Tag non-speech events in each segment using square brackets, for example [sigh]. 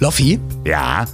Loffi, Ja.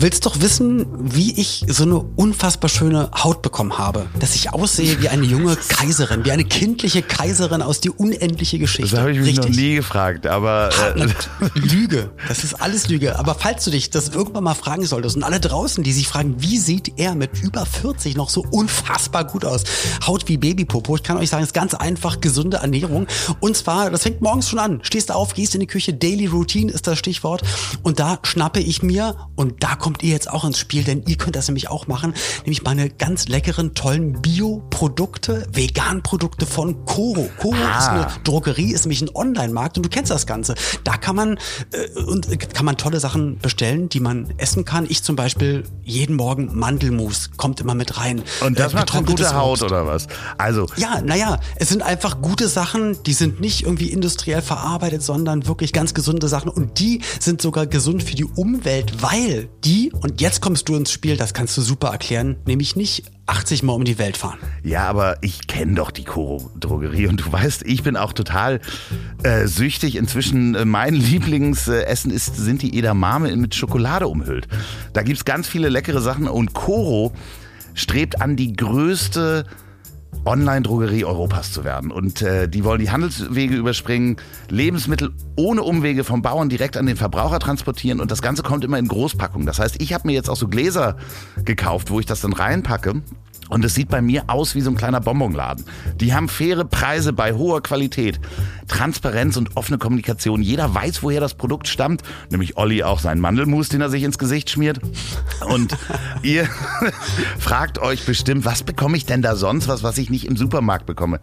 Du willst doch wissen, wie ich so eine unfassbar schöne Haut bekommen habe. Dass ich aussehe wie eine junge Kaiserin, wie eine kindliche Kaiserin aus die unendliche Geschichte. Das habe ich mich Richtig. noch nie gefragt, aber äh, [laughs] Lüge. Das ist alles Lüge. Aber falls du dich das irgendwann mal fragen solltest und alle draußen, die sich fragen, wie sieht er mit über 40 noch so unfassbar gut aus? Haut wie Babypopo. Ich kann euch sagen, es ist ganz einfach gesunde Ernährung. Und zwar, das fängt morgens schon an. Stehst auf, gehst in die Küche, Daily Routine ist das Stichwort. Und da schnappe ich mir, und da kommt ihr jetzt auch ins Spiel, denn ihr könnt das nämlich auch machen, nämlich meine ganz leckeren, tollen Bio-Produkte, Vegan-Produkte von Coro. Coro ist eine Drogerie, ist nämlich ein Online-Markt und du kennst das Ganze. Da kann man äh, und äh, kann man tolle Sachen bestellen, die man essen kann. Ich zum Beispiel jeden Morgen Mandelmus kommt immer mit rein. und das Äh, macht eine gute Haut oder was? Also, Ja, naja, es sind einfach gute Sachen, die sind nicht irgendwie industriell verarbeitet, sondern wirklich ganz gesunde Sachen und die sind sogar gesund für die Umwelt, weil die, und jetzt kommst du ins Spiel, das kannst du super erklären, nämlich nicht 80 Mal um die Welt fahren. ja, aber ich kenne doch die Koro-Drogerie und du weißt, ich bin auch total äh, süchtig. Inzwischen äh, mein [laughs] Lieblingsessen ist, sind die Edamame mit Schokolade umhüllt. Da gibt's ganz viele leckere Sachen und Koro strebt an die größte Online-Drogerie Europas zu werden. Und äh, die wollen die Handelswege überspringen, Lebensmittel ohne Umwege vom Bauern direkt an den Verbraucher transportieren und das Ganze kommt immer in Großpackungen. Das heißt, ich habe mir jetzt auch so Gläser gekauft, wo ich das dann reinpacke. Und es sieht bei mir aus wie so ein kleiner Bonbonladen. Die haben faire Preise bei hoher Qualität, Transparenz und offene Kommunikation. Jeder weiß, woher das Produkt stammt. Nämlich Olli auch seinen Mandelmus, den er sich ins Gesicht schmiert. Und [laughs] ihr [laughs] fragt euch bestimmt, was bekomme ich denn da sonst, was, was ich nicht im Supermarkt bekomme?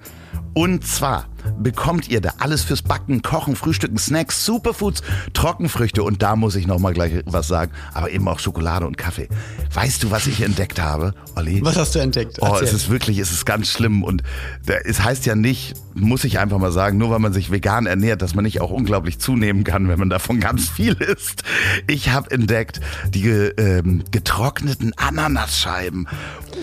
Und zwar bekommt ihr da alles fürs Backen, Kochen, Frühstücken, Snacks, Superfoods, Trockenfrüchte und da muss ich noch mal gleich was sagen, aber eben auch Schokolade und Kaffee. Weißt du, was ich entdeckt habe, Olli? Was hast du entdeckt? Oh, Erzähl. es ist wirklich, es ist ganz schlimm und es heißt ja nicht, muss ich einfach mal sagen, nur weil man sich vegan ernährt, dass man nicht auch unglaublich zunehmen kann, wenn man davon ganz viel isst. Ich habe entdeckt die ähm, getrockneten Ananasscheiben.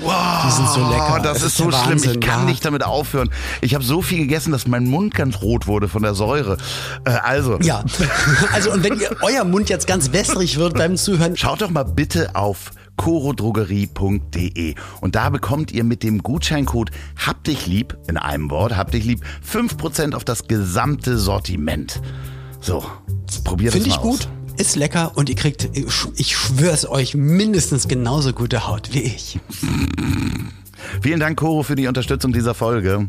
Wow, Die sind so lecker. Das Es ist, ist so schlimm. Wahnsinn, ich kann ja. nicht damit aufhören. Ich habe so viel gegessen, dass mein Mund ganz rot wurde von der Säure. Äh, also, Ja, [laughs] also und wenn ihr, euer Mund jetzt ganz wässrig wird beim Zuhören, Schaut doch mal bitte auf corodrogerie.de und da bekommt ihr mit dem Gutscheincode Hab dich lieb, in einem Wort, Hab dich lieb, 5% auf das gesamte Sortiment. So, probiert finde das ich mal gut, ist lecker und ihr kriegt, ich schwör's euch, mindestens genauso gute Haut wie ich. aus. [laughs] Vielen Dank, Coro, für die Unterstützung dieser Folge.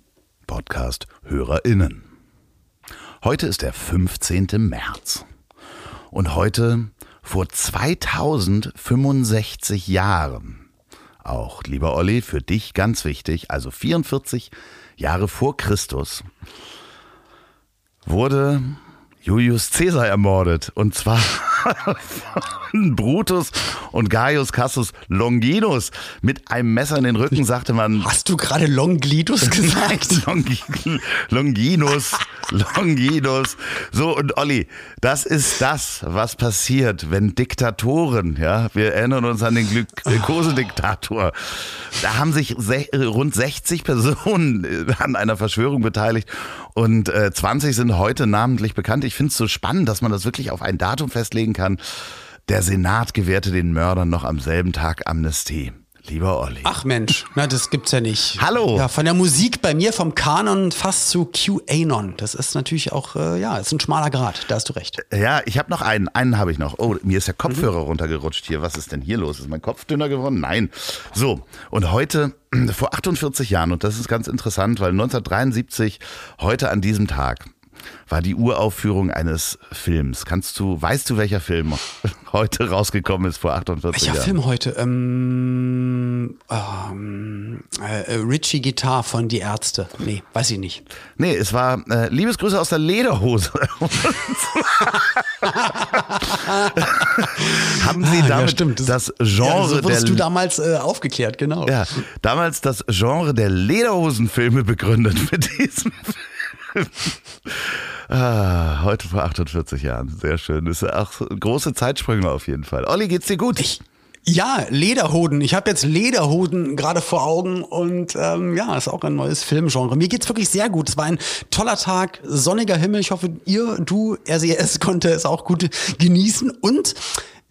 Podcast-HörerInnen. Heute ist der 15. März. Und heute vor 2065 Jahren, auch lieber Olli, für dich ganz wichtig, also 44 Jahre vor Christus, wurde Julius Caesar ermordet. Und zwar von [laughs] Brutus und Gaius Cassius Longinus. Mit einem Messer in den Rücken sagte man, Hast du gerade Longlidus [laughs] gesagt? Longi Longinus, Longinus. So, und Olli, das ist das, was passiert, wenn Diktatoren, ja, wir erinnern uns an den Glukose-Diktator, da haben sich se rund 60 Personen äh, an einer Verschwörung beteiligt und äh, 20 sind heute namentlich bekannt. Ich finde es so spannend, dass man das wirklich auf ein Datum festlegen kann. Der Senat gewährte den Mördern noch am selben Tag Amnestie. Lieber Olli. Ach Mensch, na, das gibt's ja nicht. Hallo. Ja, von der Musik bei mir vom Kanon fast zu QAnon. Das ist natürlich auch, äh, ja, ist ein schmaler Grad. Da hast du recht. Ja, ich habe noch einen. Einen habe ich noch. Oh, mir ist der Kopfhörer runtergerutscht hier. Was ist denn hier los? Ist mein Kopf dünner geworden? Nein. So, und heute, [clears throat] vor 48 Jahren, und das ist ganz interessant, weil 1973, heute an diesem Tag, war die Uraufführung eines Films. Kannst du, weißt du, welcher Film [laughs] heute rausgekommen ist vor 48 Welcher Jahren? Film heute? Ähm, ähm, ähm, äh, Richie Guitar von Die Ärzte. Nee, weiß ich nicht. Nee, es war äh, Liebesgrüße aus der Lederhose. [laughs] Haben Sie Ah, ja, damit stimmt. das Ja, Genre so wurdest der du damals äh, aufgeklärt, genau. ja, damals das Genre der Lederhosenfilme begründet mit diesem Film. [laughs] Ah, heute vor 48 Jahren. Sehr schön. Das ist auch große Zeitsprünge auf jeden Fall. Olli, geht's dir gut? Ich, ja, Lederhoden. Ich habe jetzt Lederhoden gerade vor Augen und ähm, ja, ist auch ein neues Filmgenre. Mir geht's wirklich sehr gut. Es war ein toller Tag, sonniger Himmel. Ich hoffe, ihr, du, RCS konnte es auch gut genießen und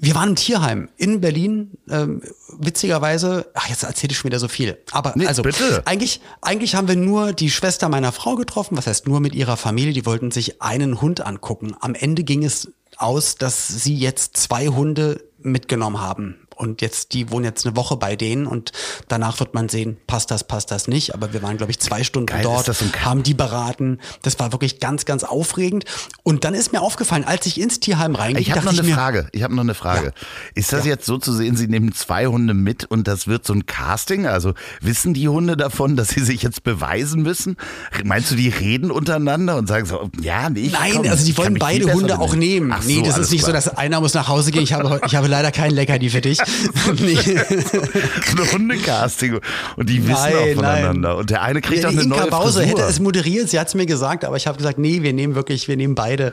wir waren im Tierheim in Berlin. Ähm, witzigerweise, ach, jetzt erzähle ich schon wieder so viel. Aber Nee, also bitte. eigentlich, eigentlich haben wir nur die Schwester meiner Frau getroffen. Was heißt nur mit ihrer Familie? Die wollten sich einen Hund angucken. Am Ende ging es aus, dass sie jetzt zwei Hunde mitgenommen haben. Und jetzt, die wohnen jetzt eine Woche bei denen und danach wird man sehen, passt das, passt das nicht. Aber wir waren, glaube ich, zwei Stunden Geil, dort, so haben die beraten. Das war wirklich ganz, ganz aufregend. Und dann ist mir aufgefallen, als ich ins Tierheim reinging, Ich habe noch dachte eine mir, Frage. Ich habe noch eine Frage. Ja. Ist das jetzt so zu sehen, Sie nehmen zwei Hunde mit und das wird so ein Casting? Also wissen die Hunde davon, dass sie sich jetzt beweisen müssen? Meinst du, die reden untereinander und sagen so, ja, nee, ich Nein, komm, also die wollen beide Hunde auch nehmen. Ach nee, so, das ist nicht so, klar. dass einer muss nach Hause gehen. Ich habe, ich habe leider kein Leckerli für dich. [laughs] nee. ein Hundecasting und die wissen Nein, auch voneinander. nein. Und der eine kriegt Ja, auch eine Inka neue Bause Frisur. hätte es moderiert, sie hat es mir gesagt, aber ich habe gesagt, nee, wir nehmen wirklich, wir nehmen beide,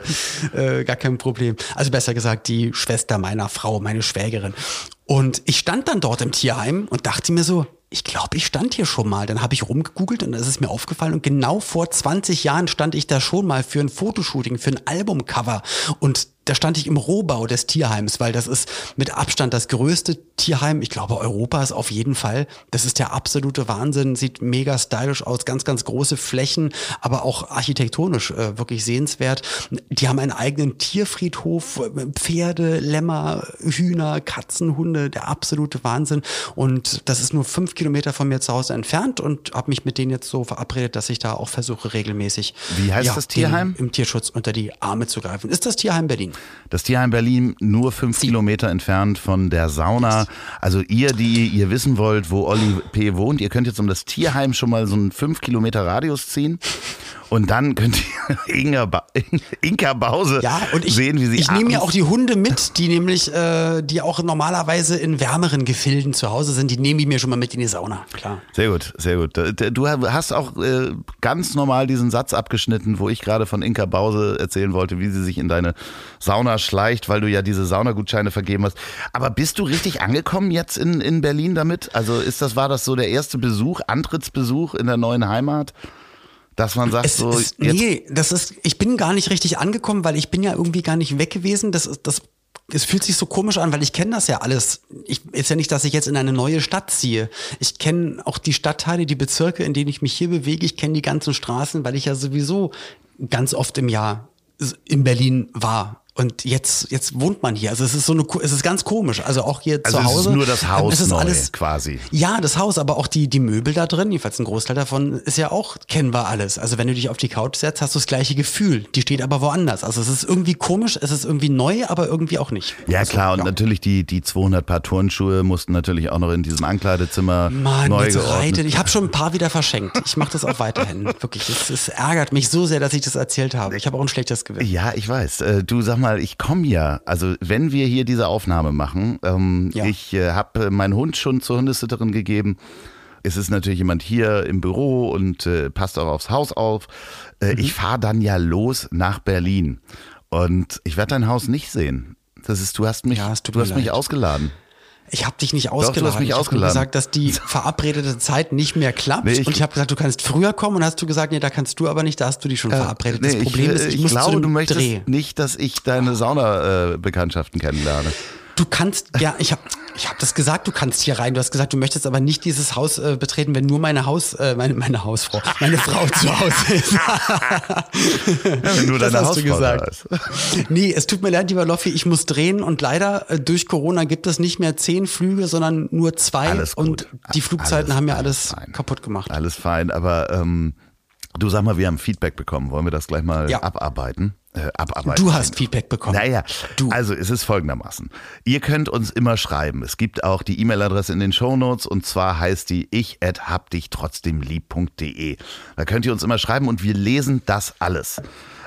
äh, gar kein Problem. Also besser gesagt, die Schwester meiner Frau, meine Schwägerin. Und ich stand dann dort im Tierheim und dachte mir so, ich glaube, ich stand hier schon mal. Dann habe ich rumgegoogelt und es ist mir aufgefallen. Und genau vor 20 Jahren stand ich da schon mal für ein Fotoshooting, für ein Albumcover. Und da stand ich im Rohbau des Tierheims, weil das ist mit Abstand das größte Tierheim, ich glaube Europas auf jeden Fall. Das ist der absolute Wahnsinn, sieht mega stylisch aus, ganz, ganz große Flächen, aber auch architektonisch äh, wirklich sehenswert. Die haben einen eigenen Tierfriedhof, äh, Pferde, Lämmer, Hühner, Katzen, Hunde, der absolute Wahnsinn. Und das ist nur fünf Kilometer von mir zu Hause entfernt und habe mich mit denen jetzt so verabredet, dass ich da auch versuche, regelmäßig Wie heißt das Tierheim? im Tierschutz unter die Arme zu greifen. Ist das Tierheim Berlin? Das Tierheim Berlin nur fünf Kilometer entfernt von der Sauna. Also ihr, die ihr wissen wollt, wo Olli P. wohnt, ihr könnt jetzt um das Tierheim schon mal so einen fünf Kilometer Radius ziehen. Und dann könnt ihr [laughs] Inga ba [laughs] Inka Bause Ja, und ich, sehen, wie sie ich nehme ja auch die Hunde mit, die nämlich, äh, die auch normalerweise in wärmeren Gefilden zu Hause sind, die nehme ich mir schon mal mit in die Sauna, klar. Sehr gut, sehr gut. Du hast auch äh, ganz normal diesen Satz abgeschnitten, wo ich gerade von Inka Bause erzählen wollte, wie sie sich in deine Sauna schleicht, weil du ja diese Saunagutscheine vergeben hast. Aber bist du richtig angekommen jetzt in, in Berlin damit? Also ist das, war das so der erste Besuch, Antrittsbesuch in der neuen Heimat? Dass man sagt, Es, so es, nee, das ist, ich bin gar nicht richtig angekommen, weil ich bin ja irgendwie gar nicht weg gewesen. Das ist, das, es fühlt sich so komisch an, weil ich kenne das ja alles. Ich, ist ja nicht, dass ich jetzt in eine neue Stadt ziehe. Ich kenne auch die Stadtteile, die Bezirke, in denen ich mich hier bewege. Ich kenne die ganzen Straßen, weil ich ja sowieso ganz oft im Jahr in Berlin war. Und jetzt, jetzt wohnt man hier. Also es ist so eine, es ist ganz komisch. Also auch hier Also zu es ist Hause. nur das Haus es ist neu alles quasi. Ja, das Haus, aber auch die, die Möbel da drin, jedenfalls ein Großteil davon, ist ja auch kennbar alles. Also wenn du dich auf die Couch setzt, hast du das gleiche Gefühl. Die steht aber woanders. Also es ist irgendwie komisch, es ist irgendwie neu, aber irgendwie auch nicht. Ja also, klar, und natürlich die, die 200 Paar Turnschuhe mussten natürlich auch noch in diesem Ankleidezimmer Mann, neu jetzt geordnet. reitet. Ich habe schon ein paar wieder verschenkt. Ich mache das auch weiterhin. Wirklich, es, es ärgert mich so sehr, dass ich das erzählt habe. Ich habe auch ein schlechtes Gewissen. Ja, ich weiß. Äh, Du sag mal, ich komme ja, also wenn wir hier diese Aufnahme machen, ähm, Ja. ich äh, habe meinen Hund schon zur Hundesitterin gegeben. Es ist natürlich jemand hier im Büro und äh, passt auch aufs Haus auf. Äh, Mhm. Ich fahre dann ja los nach Berlin und ich werde dein Haus nicht sehen. Das ist, du hast mich, Ja, du hast mich leid. ausgeladen. Ich habe dich nicht du hast ausgeladen. mich ich habe ausgeladen. gesagt, dass die [laughs] verabredete Zeit nicht mehr klappt. Nee, ich- und ich habe gesagt, du kannst früher kommen. Und hast du gesagt, nee, da kannst du aber nicht. Da hast du dich schon verabredet. Das Äh, Nee, Problem ich, ist, äh, ich, ich muss zu glaube, dem du möchtest Dreh. nicht, dass ich deine Sauna-Bekanntschaften kennenlerne. Du kannst, ja, ich habe ich hab das gesagt, du kannst hier rein. Du hast gesagt, du möchtest aber nicht dieses Haus äh, betreten, wenn nur meine Haus, äh, meine, meine Hausfrau, meine Frau zu Hause ist. Wenn nur Das deine Hausfrau gesagt. ist. nee, es tut mir leid, lieber Loffi, ich muss drehen und leider äh, durch Corona gibt es nicht mehr zehn Flüge, sondern nur zwei. Alles gut. Und die Flugzeiten Alles- haben ja alles alles fein. kaputt gemacht. Alles fein, aber ähm, Du sag mal, wir haben Feedback bekommen. Wollen wir das gleich mal ja. abarbeiten? Äh, abarbeiten? Du hast Feedback bekommen. Naja, du. also es ist folgendermaßen. Ihr könnt uns immer schreiben. Es gibt auch die E-Mail-Adresse in den Shownotes und zwar heißt die ich at habdichtrotzdemlieb.de. Da könnt ihr uns immer schreiben und wir lesen das alles.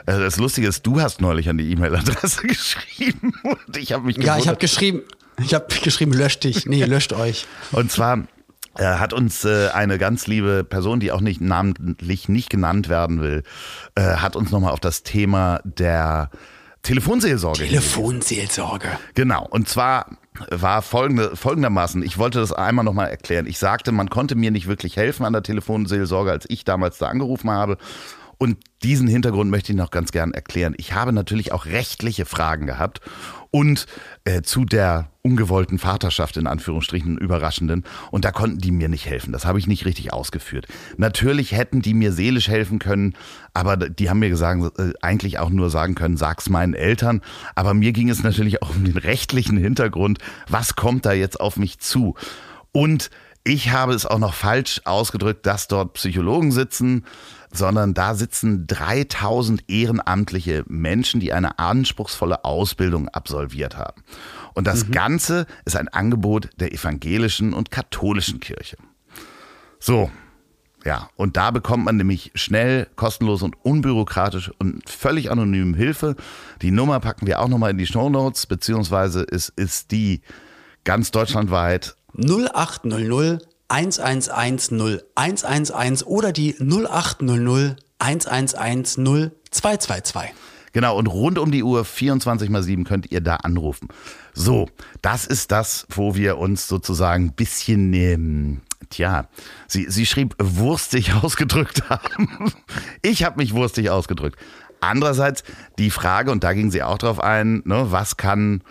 Äh, das Lustige ist, du hast neulich an die E-Mail-Adresse [laughs] geschrieben und ich habe mich gewundert. Ja, ich habe geschrieben, ich habe geschrieben, löscht dich. Nee, [laughs] löscht euch. Und zwar hat uns äh, eine ganz liebe Person, die auch nicht namentlich nicht genannt werden will, äh, hat uns nochmal auf das Thema der Telefonseelsorge. Telefonseelsorge. Genau. Und zwar war folgende, folgendermaßen, ich wollte das einmal nochmal erklären. Ich sagte, man konnte mir nicht wirklich helfen an der Telefonseelsorge, als ich damals da angerufen habe. Und diesen Hintergrund möchte ich noch ganz gern erklären. Ich habe natürlich auch rechtliche Fragen gehabt und äh, zu der ungewollten Vaterschaft in Anführungsstrichen überraschenden und da konnten die mir nicht helfen. Das habe ich nicht richtig ausgeführt. Natürlich hätten die mir seelisch helfen können, aber die haben mir gesagt, äh, eigentlich auch nur sagen können, sag's meinen Eltern. Aber mir ging es natürlich auch um den rechtlichen Hintergrund. Was kommt da jetzt auf mich zu? Und ich habe es auch noch falsch ausgedrückt, dass dort Psychologen sitzen sondern da sitzen 3000 ehrenamtliche Menschen, die eine anspruchsvolle Ausbildung absolviert haben. Und das mhm. Ganze ist ein Angebot der evangelischen und katholischen Kirche. So, ja, und da bekommt man nämlich schnell, kostenlos und unbürokratisch und völlig anonym Hilfe. Die Nummer packen wir auch nochmal in die Show Notes, beziehungsweise es ist die ganz deutschlandweit 0800 111 0111 oder die 0800 1110 222. Genau, und rund um die Uhr 24 mal 7 könnt ihr da anrufen. So, das ist das, wo wir uns sozusagen ein bisschen, ähm, tja, sie, sie schrieb, wurstig [laughs] ausgedrückt haben. Ich habe mich wurstig ausgedrückt. Andererseits die Frage, und da ging sie auch drauf ein, ne, was kann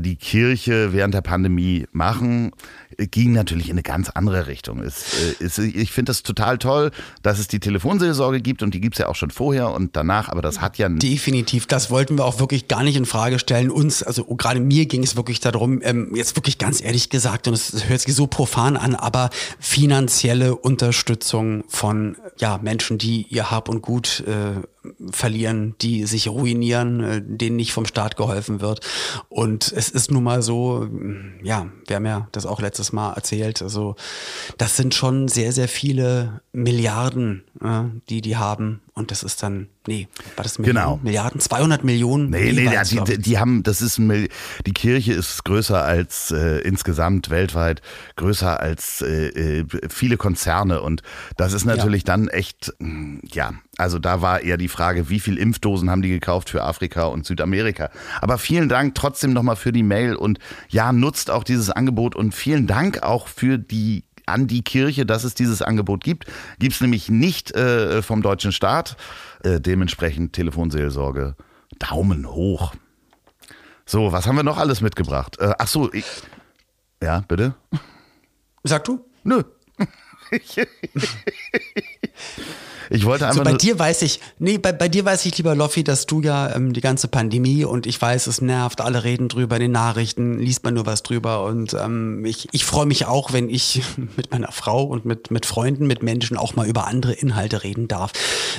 die Kirche während der Pandemie machen? ging natürlich in eine ganz andere Richtung. Es, äh, es, ich finde das total toll, dass es die Telefonseelsorge gibt und die gibt es ja auch schon vorher und danach, aber das hat ja. Definitiv, das wollten wir auch wirklich gar nicht in Frage stellen. Uns, also gerade mir ging es wirklich darum, ähm, jetzt wirklich ganz ehrlich gesagt, und es hört sich so profan an, aber finanzielle Unterstützung von ja, Menschen, die ihr Hab und Gut äh, verlieren, die sich ruinieren, äh, denen nicht vom Staat geholfen wird. Und es ist nun mal so, ja, wir haben ja das auch letztes Mal erzählt, also das sind schon sehr, sehr viele Milliarden, äh, die die haben. Und das ist dann, nee, war das Millionen, genau. Milliarden? 200 Millionen? Nee, nee, ja, die, die, haben, das ist, ein, die Kirche ist größer als äh, insgesamt weltweit, größer als äh, äh viele Konzerne. Und das ist natürlich ja. dann echt, ja, also da war eher die Frage, wie viel Impfdosen haben die gekauft für Afrika und Südamerika. Aber vielen Dank trotzdem nochmal für die Mail und ja, nutzt auch dieses Angebot und vielen Dank auch für die an die Kirche, dass es dieses Angebot gibt. Gibt es nämlich nicht äh, vom deutschen Staat. Äh, dementsprechend Telefonseelsorge. Daumen hoch. So, was haben wir noch alles mitgebracht? Äh, ach so, ich, ja, bitte. Sag du? Nö. [laughs] [laughs] Ich wollte einfach. So, bei dir weiß ich, nee, bei, bei dir weiß ich, lieber Loffi, dass du ja ähm, die ganze Pandemie und ich weiß, es nervt, alle reden drüber, in den Nachrichten, liest man nur was drüber und ähm, ich, ich freue mich auch, wenn ich [laughs] mit meiner Frau und mit, mit Freunden, mit Menschen auch mal über andere Inhalte reden darf.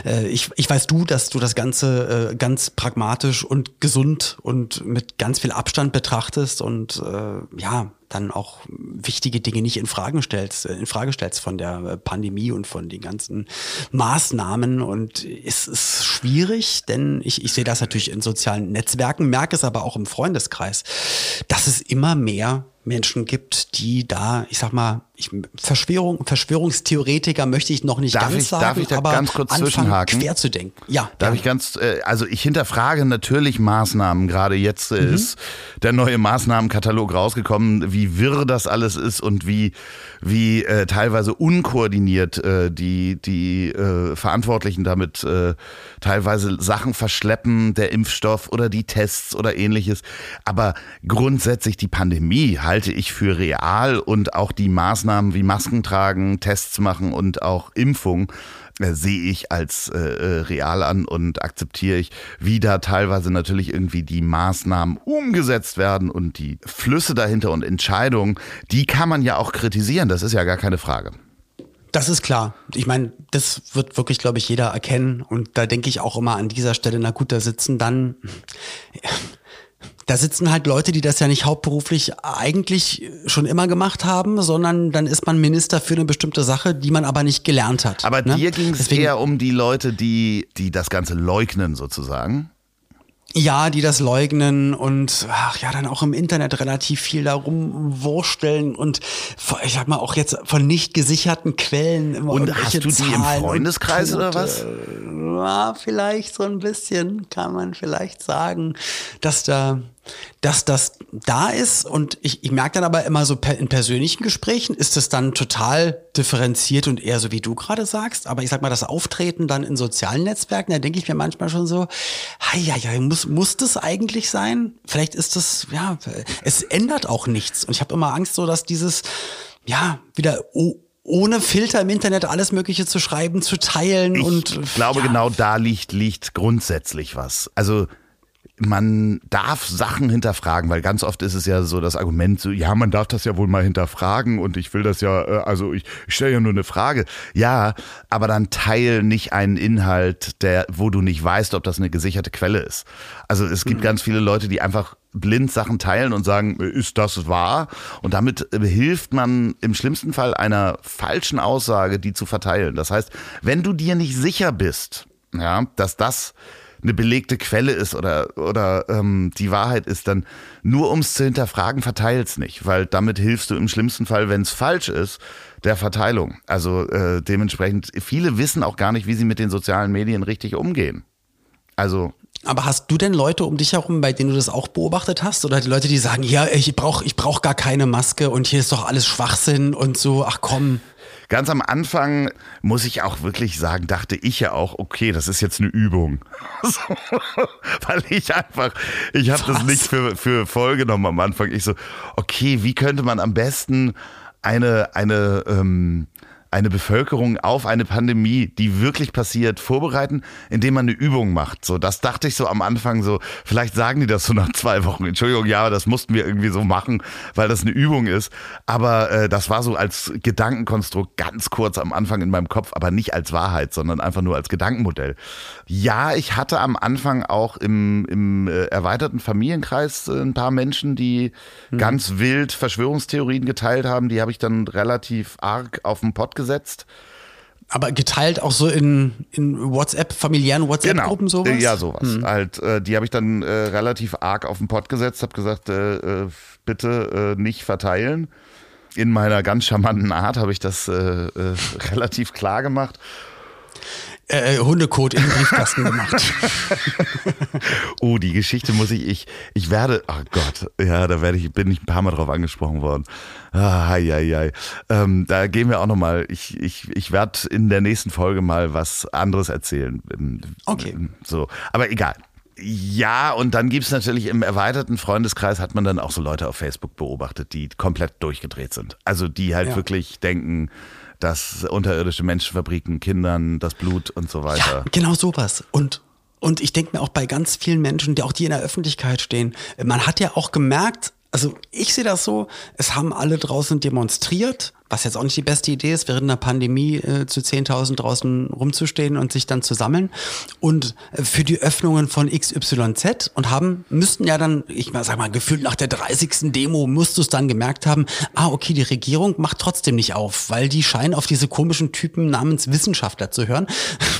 Äh, ich, ich weiß du, dass du das Ganze äh, ganz pragmatisch und gesund und mit ganz viel Abstand betrachtest und äh, ja, dann auch wichtige Dinge nicht in Frage stellst, äh, in Frage stellst von der äh, Pandemie und von den ganzen Maßnahmen. Und es ist schwierig, denn ich, ich sehe das natürlich in sozialen Netzwerken, merke es aber auch im Freundeskreis, dass es immer mehr Menschen gibt, die da, ich sag mal, ich, Verschwörung, Verschwörungstheoretiker möchte ich noch nicht darf ganz ich, sagen, darf ich da aber ganz kurz zwischenhaken? quer zu denken. Ja. Darf ja. ich ganz, äh, also ich hinterfrage natürlich Maßnahmen. Gerade jetzt äh, mhm. ist der neue Maßnahmenkatalog rausgekommen, wie wirr das alles ist und wie, wie äh, teilweise unkoordiniert äh, die, die Verantwortlichen damit teilweise Sachen verschleppen, der Impfstoff oder die Tests oder ähnliches. Aber grundsätzlich die Pandemie halte ich für real und auch die Maßnahmen wie Masken tragen, Tests machen und auch Impfung äh, sehe ich als äh, äh, real an und akzeptiere ich, wie da teilweise natürlich irgendwie die Maßnahmen umgesetzt werden und die Flüsse dahinter und Entscheidungen, die kann man ja auch kritisieren, das ist ja gar keine Frage. Das ist klar. Ich meine, das wird wirklich, glaube ich, jeder erkennen. Und da denke ich auch immer an dieser Stelle, na gut, da sitzen dann, da sitzen halt Leute, die das ja nicht hauptberuflich eigentlich schon immer gemacht haben, sondern dann ist man Minister für eine bestimmte Sache, die man aber nicht gelernt hat. Aber ne? dir ging es eher um die Leute, die, die das Ganze leugnen sozusagen. Ja, die das leugnen und ach ja, dann auch im Internet relativ viel darum wursteln und ich sag mal auch jetzt von nicht gesicherten Quellen immer Und hast du die Zahlen im Freundeskreis oder was? Ja, vielleicht so ein bisschen kann man vielleicht sagen, dass da dass das da ist und ich, ich merke dann aber immer so per, in persönlichen Gesprächen ist es dann total differenziert und eher so wie du gerade sagst, aber ich sag mal das Auftreten dann in sozialen Netzwerken, da denke ich mir manchmal schon so, ja ja, muss muss das eigentlich sein? Vielleicht ist das ja, es ändert auch nichts und ich habe immer Angst so, dass dieses ja wieder oh, ohne Filter im Internet alles Mögliche zu schreiben, zu teilen Ich und glaube, ja, genau da liegt, liegt grundsätzlich was. Also man darf Sachen hinterfragen, weil ganz oft ist es ja so das Argument, so, ja, man darf das ja wohl mal hinterfragen und ich will das ja, äh, also ich, ich stelle ja nur eine Frage. Ja, aber dann teil nicht einen Inhalt, der, wo du nicht weißt, ob das eine gesicherte Quelle ist. Also es gibt ganz viele Leute, die einfach blind Sachen teilen und sagen, ist das wahr? Und damit äh, hilft man im schlimmsten Fall einer falschen Aussage, die zu verteilen. Das heißt, wenn du dir nicht sicher bist, ja, dass das eine belegte Quelle ist oder, oder ähm, die Wahrheit ist, dann nur ums zu hinterfragen, verteil's nicht, weil damit hilfst du im schlimmsten Fall, wenn es falsch ist, der Verteilung. Also äh, dementsprechend, viele wissen auch gar nicht, wie sie mit den sozialen Medien richtig umgehen. Also Aber hast du denn Leute um dich herum, bei denen du das auch beobachtet hast? Oder die Leute, die sagen, ja, ich brauche ich brauch gar keine Maske und hier ist doch alles Schwachsinn und so, ach komm. Ganz am Anfang muss ich auch wirklich sagen, dachte ich ja auch, okay, das ist jetzt eine Übung. [laughs] So, weil ich einfach, ich habe das nicht für, für voll genommen am Anfang. Ich so, okay, wie könnte man am besten eine, eine, ähm, eine Bevölkerung auf eine Pandemie, die wirklich passiert, vorbereiten, indem man eine Übung macht. So, das dachte ich so am Anfang so, vielleicht sagen die das so nach zwei Wochen. Entschuldigung, ja, das mussten wir irgendwie so machen, weil das eine Übung ist. Aber äh, das war so als Gedankenkonstrukt ganz kurz am Anfang in meinem Kopf, aber nicht als Wahrheit, sondern einfach nur als Gedankenmodell. Ja, ich hatte am Anfang auch im, im äh, erweiterten Familienkreis äh, ein paar Menschen, die ganz wild Verschwörungstheorien geteilt haben. Die habe ich dann relativ arg auf den Pott gesetzt. Aber geteilt auch so in, in WhatsApp, familiären WhatsApp-Gruppen sowas? Äh, Ja, sowas. Halt, äh, die habe ich dann äh, relativ arg auf den Pott gesetzt, habe gesagt, äh, äh, bitte äh, nicht verteilen. In meiner ganz charmanten Art habe ich das äh, äh, [laughs] relativ klar gemacht. Äh, Hundekot in den Briefkasten gemacht. [laughs] Oh, die Geschichte muss ich, ich, ich werde, oh Gott, ja, da werde ich, bin ich ein paar Mal drauf angesprochen worden. Ah, hei, hei, hei. Ähm, da gehen wir auch nochmal, ich, ich, ich werde in der nächsten Folge mal was anderes erzählen. Ähm, Okay. So, aber egal. Ja, und dann gibt's natürlich im erweiterten Freundeskreis hat man dann auch so Leute auf Facebook beobachtet, die komplett durchgedreht sind. Also die halt Ja. wirklich denken, dass unterirdische Menschenfabriken Kindern das Blut und so weiter. Ja, genau sowas. Und, und ich denke mir auch bei ganz vielen Menschen, die auch die in der Öffentlichkeit stehen, man hat ja auch gemerkt, also ich sehe das so, es haben alle draußen demonstriert, was jetzt auch nicht die beste Idee ist, während einer Pandemie äh, zu 10.000 draußen rumzustehen und sich dann zu sammeln. Und äh, für die Öffnungen von XYZ und haben, müssten ja dann, ich mal sag mal, gefühlt nach der 30. Demo musst du es dann gemerkt haben, ah, okay, die Regierung macht trotzdem nicht auf, weil die scheinen auf diese komischen Typen namens Wissenschaftler zu hören. [laughs]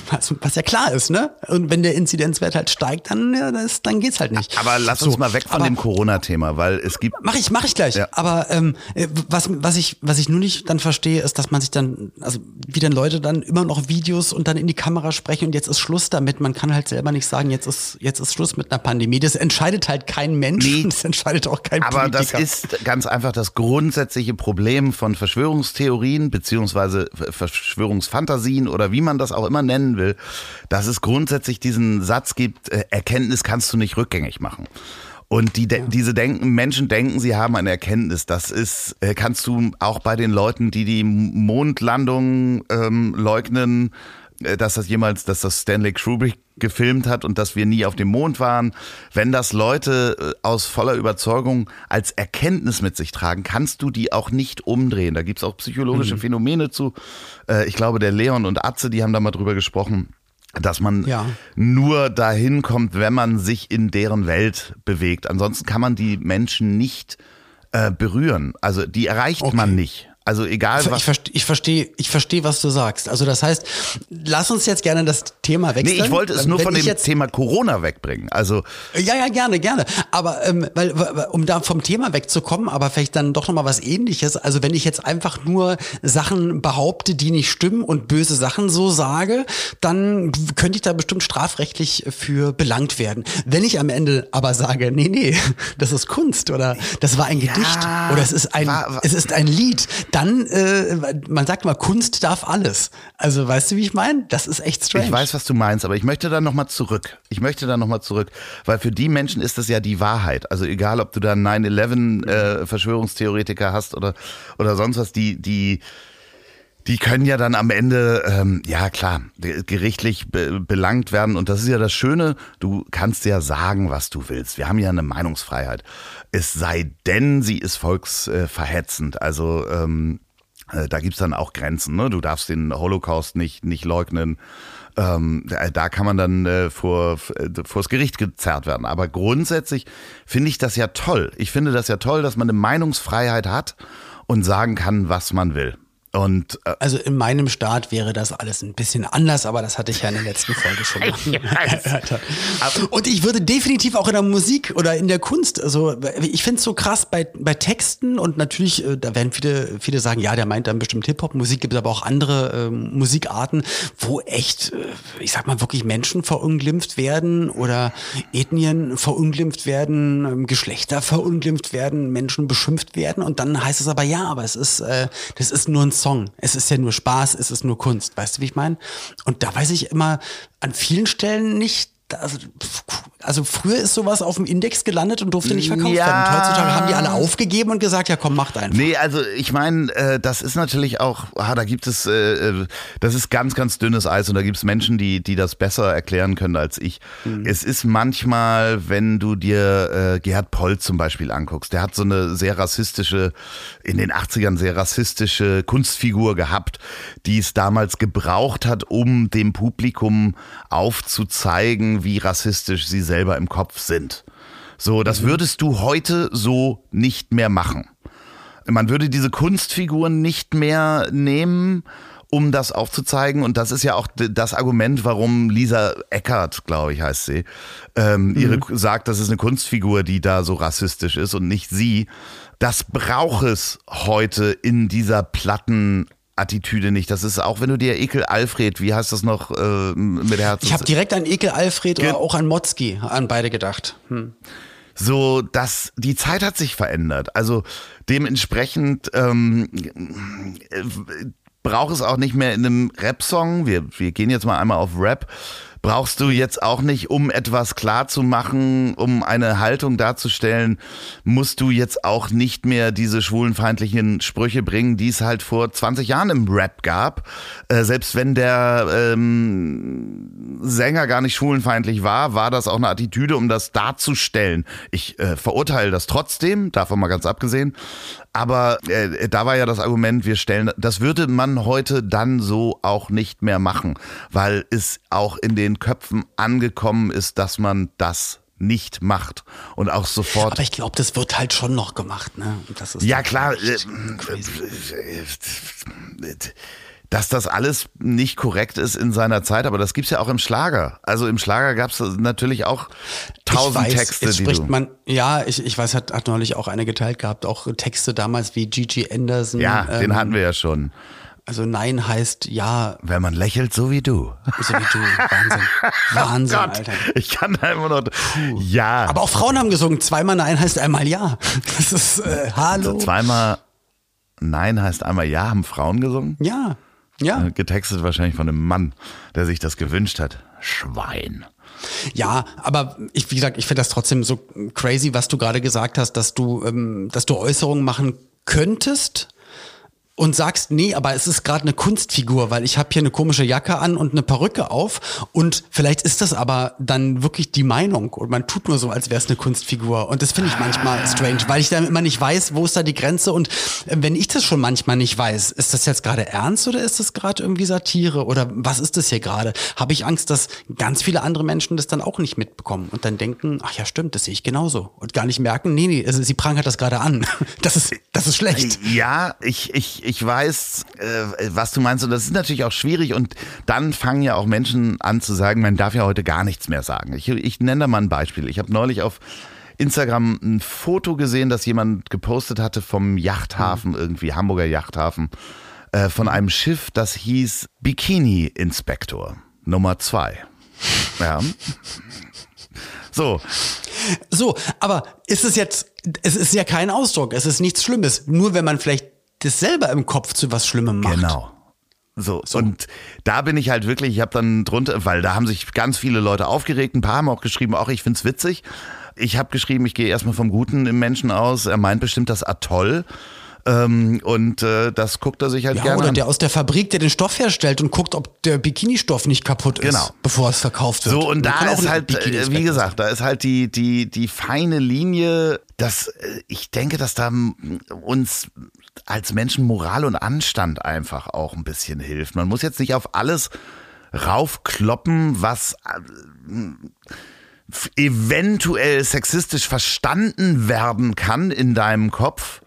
Was, was ja klar ist, ne? Und wenn der Inzidenzwert halt steigt, dann, ja, das, dann geht's halt nicht. Aber lass uns So, mal weg von aber- dem Corona-Thema, weil es gibt Mach ich, mach ich gleich. Ja. Aber ähm, äh, was, was ich, was ich nur nicht dann verstehe, ist, dass man sich dann, also wie dann Leute dann immer noch Videos und dann in die Kamera sprechen und jetzt ist Schluss damit. Man kann halt selber nicht sagen, jetzt ist, jetzt ist Schluss mit einer Pandemie. Das entscheidet halt kein Mensch. Nee. Das entscheidet auch kein Aber das Politiker. ist ganz einfach das grundsätzliche Problem von Verschwörungstheorien beziehungsweise Verschwörungsfantasien oder wie man das auch immer nennen will, dass es grundsätzlich diesen Satz gibt, äh, Erkenntnis kannst du nicht rückgängig machen. Und die, de diese denken, Menschen denken, sie haben eine Erkenntnis. Das ist, äh, kannst du auch bei den Leuten, die die Mondlandung ähm, leugnen, äh, dass das jemals, dass das Stanley Kubrick gefilmt hat und dass wir nie auf dem Mond waren. Wenn das Leute äh, aus voller Überzeugung als Erkenntnis mit sich tragen, kannst du die auch nicht umdrehen. Da gibt's auch psychologische mhm. Phänomene zu. Äh, ich glaube, der Leon und Atze, die haben da mal drüber gesprochen dass man ja. nur dahin kommt, wenn man sich in deren Welt bewegt. Ansonsten kann man die Menschen nicht äh, berühren. Also die erreicht okay. man nicht. Also egal was. Ich, verstehe, ich verstehe, ich verstehe, was du sagst. Also das heißt, lass uns jetzt gerne das Thema wechseln. Nee, ich wollte es nur von dem Thema Corona wegbringen. Also ja, ja, gerne, gerne. Aber ähm, weil, um da vom Thema wegzukommen, aber vielleicht dann doch noch mal was Ähnliches. Also wenn ich jetzt einfach nur Sachen behaupte, die nicht stimmen und böse Sachen so sage, dann könnte ich da bestimmt strafrechtlich für belangt werden. Wenn ich am Ende aber sage, nee, nee, [laughs] das ist Kunst oder das war ein ja, Gedicht oder es ist ein, war, war, es ist ein Lied dann, äh, man sagt mal, Kunst darf alles. Also weißt du, wie ich meine? Das ist echt strange. Ich weiß, was du meinst, aber ich möchte da nochmal zurück. Ich möchte da nochmal zurück, weil für die Menschen ist das ja die Wahrheit. Also egal, ob du da 9-11 äh, Verschwörungstheoretiker hast oder, oder sonst was, die, die, die können ja dann am Ende, ähm, ja klar, gerichtlich be belangt werden. Und das ist ja das Schöne, du kannst ja sagen, was du willst. Wir haben ja eine Meinungsfreiheit. Es sei denn, sie ist volksverhetzend. Also ähm, äh, da gibt's dann auch Grenzen. Ne? Du darfst den Holocaust nicht, nicht leugnen. Ähm, da kann man dann äh, vor äh, vors Gericht gezerrt werden. Aber grundsätzlich finde ich das ja toll. Ich finde das ja toll, dass man eine Meinungsfreiheit hat und sagen kann, was man will. Und, äh, also in meinem Staat wäre das alles ein bisschen anders, aber das hatte ich ja in der letzten Folge schon. [laughs] Und ich würde definitiv auch in der Musik oder in der Kunst, also ich finde es so krass bei, bei Texten und natürlich, äh, da werden viele, viele sagen, ja, der meint dann bestimmt Hip-Hop, Musik gibt es aber auch andere äh, Musikarten, wo echt, äh, ich sag mal, wirklich Menschen verunglimpft werden oder Ethnien verunglimpft werden, ähm, Geschlechter verunglimpft werden, Menschen beschimpft werden und dann heißt es aber, ja, aber es ist, äh, das ist nur ein Song. Es ist ja nur Spaß, es ist nur Kunst. Weißt du, wie ich meine? Und da weiß ich immer an vielen Stellen nicht, also, also früher ist sowas auf dem Index gelandet und durfte nicht verkauft ja. werden. Und heutzutage haben die alle aufgegeben und gesagt, ja komm, macht einfach. Nee, also ich meine, äh, das ist natürlich auch, ah, da gibt es, äh, äh das ist ganz, ganz dünnes Eis und da gibt es Menschen, die, die das besser erklären können als ich. Mhm. Es ist manchmal, wenn du dir äh, Gerhard Poll zum Beispiel anguckst, der hat so eine sehr rassistische, in den 80ern sehr rassistische Kunstfigur gehabt, die es damals gebraucht hat, um dem Publikum aufzuzeigen, wie rassistisch sie selber im Kopf sind. So, das mhm. würdest du heute so nicht mehr machen. Man würde diese Kunstfiguren nicht mehr nehmen, um das aufzuzeigen. Und das ist ja auch das Argument, warum Lisa Eckert, glaube ich, heißt sie, ähm, mhm. ihre sagt, das ist eine Kunstfigur, die da so rassistisch ist und nicht sie. Das braucht es heute in dieser platten Attitüde nicht. Das ist auch, wenn du dir Ekel Alfred, wie heißt das noch äh, mit Herz? Ich habe direkt an Ekel Alfred oder auch an Motzki, an beide gedacht. Hm. So, dass die Zeit hat sich verändert. Also dementsprechend ähm, äh, braucht es auch nicht mehr in einem Rap-Song. Wir, wir gehen jetzt mal einmal auf Rap brauchst du jetzt auch nicht, um etwas klar zu machen, um eine Haltung darzustellen, musst du jetzt auch nicht mehr diese schwulenfeindlichen Sprüche bringen, die es halt vor 20 Jahren im Rap gab. Äh, selbst wenn der ähm, Sänger gar nicht schwulenfeindlich war, war das auch eine Attitüde, um das darzustellen. Ich äh, verurteile das trotzdem, davon mal ganz abgesehen. Aber äh, da war ja das Argument, wir stellen, das würde man heute dann so auch nicht mehr machen, weil es auch in den Köpfen angekommen ist, dass man das nicht macht und auch sofort. Aber ich glaube, das wird halt schon noch gemacht, ne? Ja klar. Äh, dass das alles nicht korrekt ist in seiner Zeit, aber das gibt's ja auch im Schlager. Also im Schlager gab's natürlich auch tausend weiß, Texte, jetzt spricht man, ja, ich, ich weiß, hat, hat neulich auch eine geteilt gehabt, auch Texte damals wie Gigi Anderson. Ja, ähm, den hatten wir ja schon. Also Nein heißt ja. Wenn man lächelt, so wie du. So wie du. Wahnsinn. [laughs] Wahnsinn, oh Alter. Ich kann da immer noch. Puh. Ja. Aber auch Frauen haben gesungen. Zweimal Nein heißt einmal Ja. Das ist äh, Hallo. Also zweimal Nein heißt einmal Ja, haben Frauen gesungen? Ja. Ja. Äh, getextet wahrscheinlich von einem Mann, der sich das gewünscht hat. Schwein. Ja, aber ich, wie gesagt, ich finde das trotzdem so crazy, was du gerade gesagt hast, dass du, ähm, dass du Äußerungen machen könntest, und sagst, nee, aber es ist gerade eine Kunstfigur, weil ich habe hier eine komische Jacke an und eine Perücke auf und vielleicht ist das aber dann wirklich die Meinung und man tut nur so, als wäre es eine Kunstfigur und das finde ich manchmal strange, weil ich dann immer nicht weiß, wo ist da die Grenze und äh, wenn ich das schon manchmal nicht weiß, ist das jetzt gerade ernst oder ist das gerade irgendwie Satire oder was ist das hier gerade? Habe ich Angst, dass ganz viele andere Menschen das dann auch nicht mitbekommen und dann denken, ach ja, stimmt, das sehe ich genauso und gar nicht merken, nee, nee, also sie prangert das gerade an. [laughs] Das ist das ist schlecht. Ja, ich ich ich, weiß, äh, was du meinst und das ist natürlich auch schwierig und dann fangen ja auch Menschen an zu sagen, man darf ja heute gar nichts mehr sagen. Ich, ich nenne da mal ein Beispiel. Ich habe neulich auf Instagram ein Foto gesehen, das jemand gepostet hatte vom Yachthafen, mhm. irgendwie Hamburger Yachthafen, äh, von einem Schiff, das hieß Bikini Inspector Nummer zwei. Ja. So. So, aber ist es jetzt, es ist ja kein Ausdruck, es ist nichts Schlimmes. Nur wenn man vielleicht das selber im Kopf zu was Schlimmem macht. Genau. So, so, und da bin ich halt wirklich, ich habe dann drunter, weil da haben sich ganz viele Leute aufgeregt, ein paar haben auch geschrieben, auch ich find's witzig. Ich habe geschrieben, ich gehe erstmal vom Guten im Menschen aus. Er meint bestimmt das Atoll. Ähm, und äh, das guckt er sich halt ja, gerne oder an. der aus der Fabrik, der den Stoff herstellt und guckt, ob der Bikini-Stoff nicht kaputt ist, genau. bevor es verkauft wird. So, und da ist halt, äh, wie gesagt, da ist halt die, die, die feine Linie, dass äh, ich denke, dass da uns als Menschen Moral und Anstand einfach auch ein bisschen hilft. Man muss jetzt nicht auf alles raufkloppen, was äh, eventuell sexistisch verstanden werden kann in deinem Kopf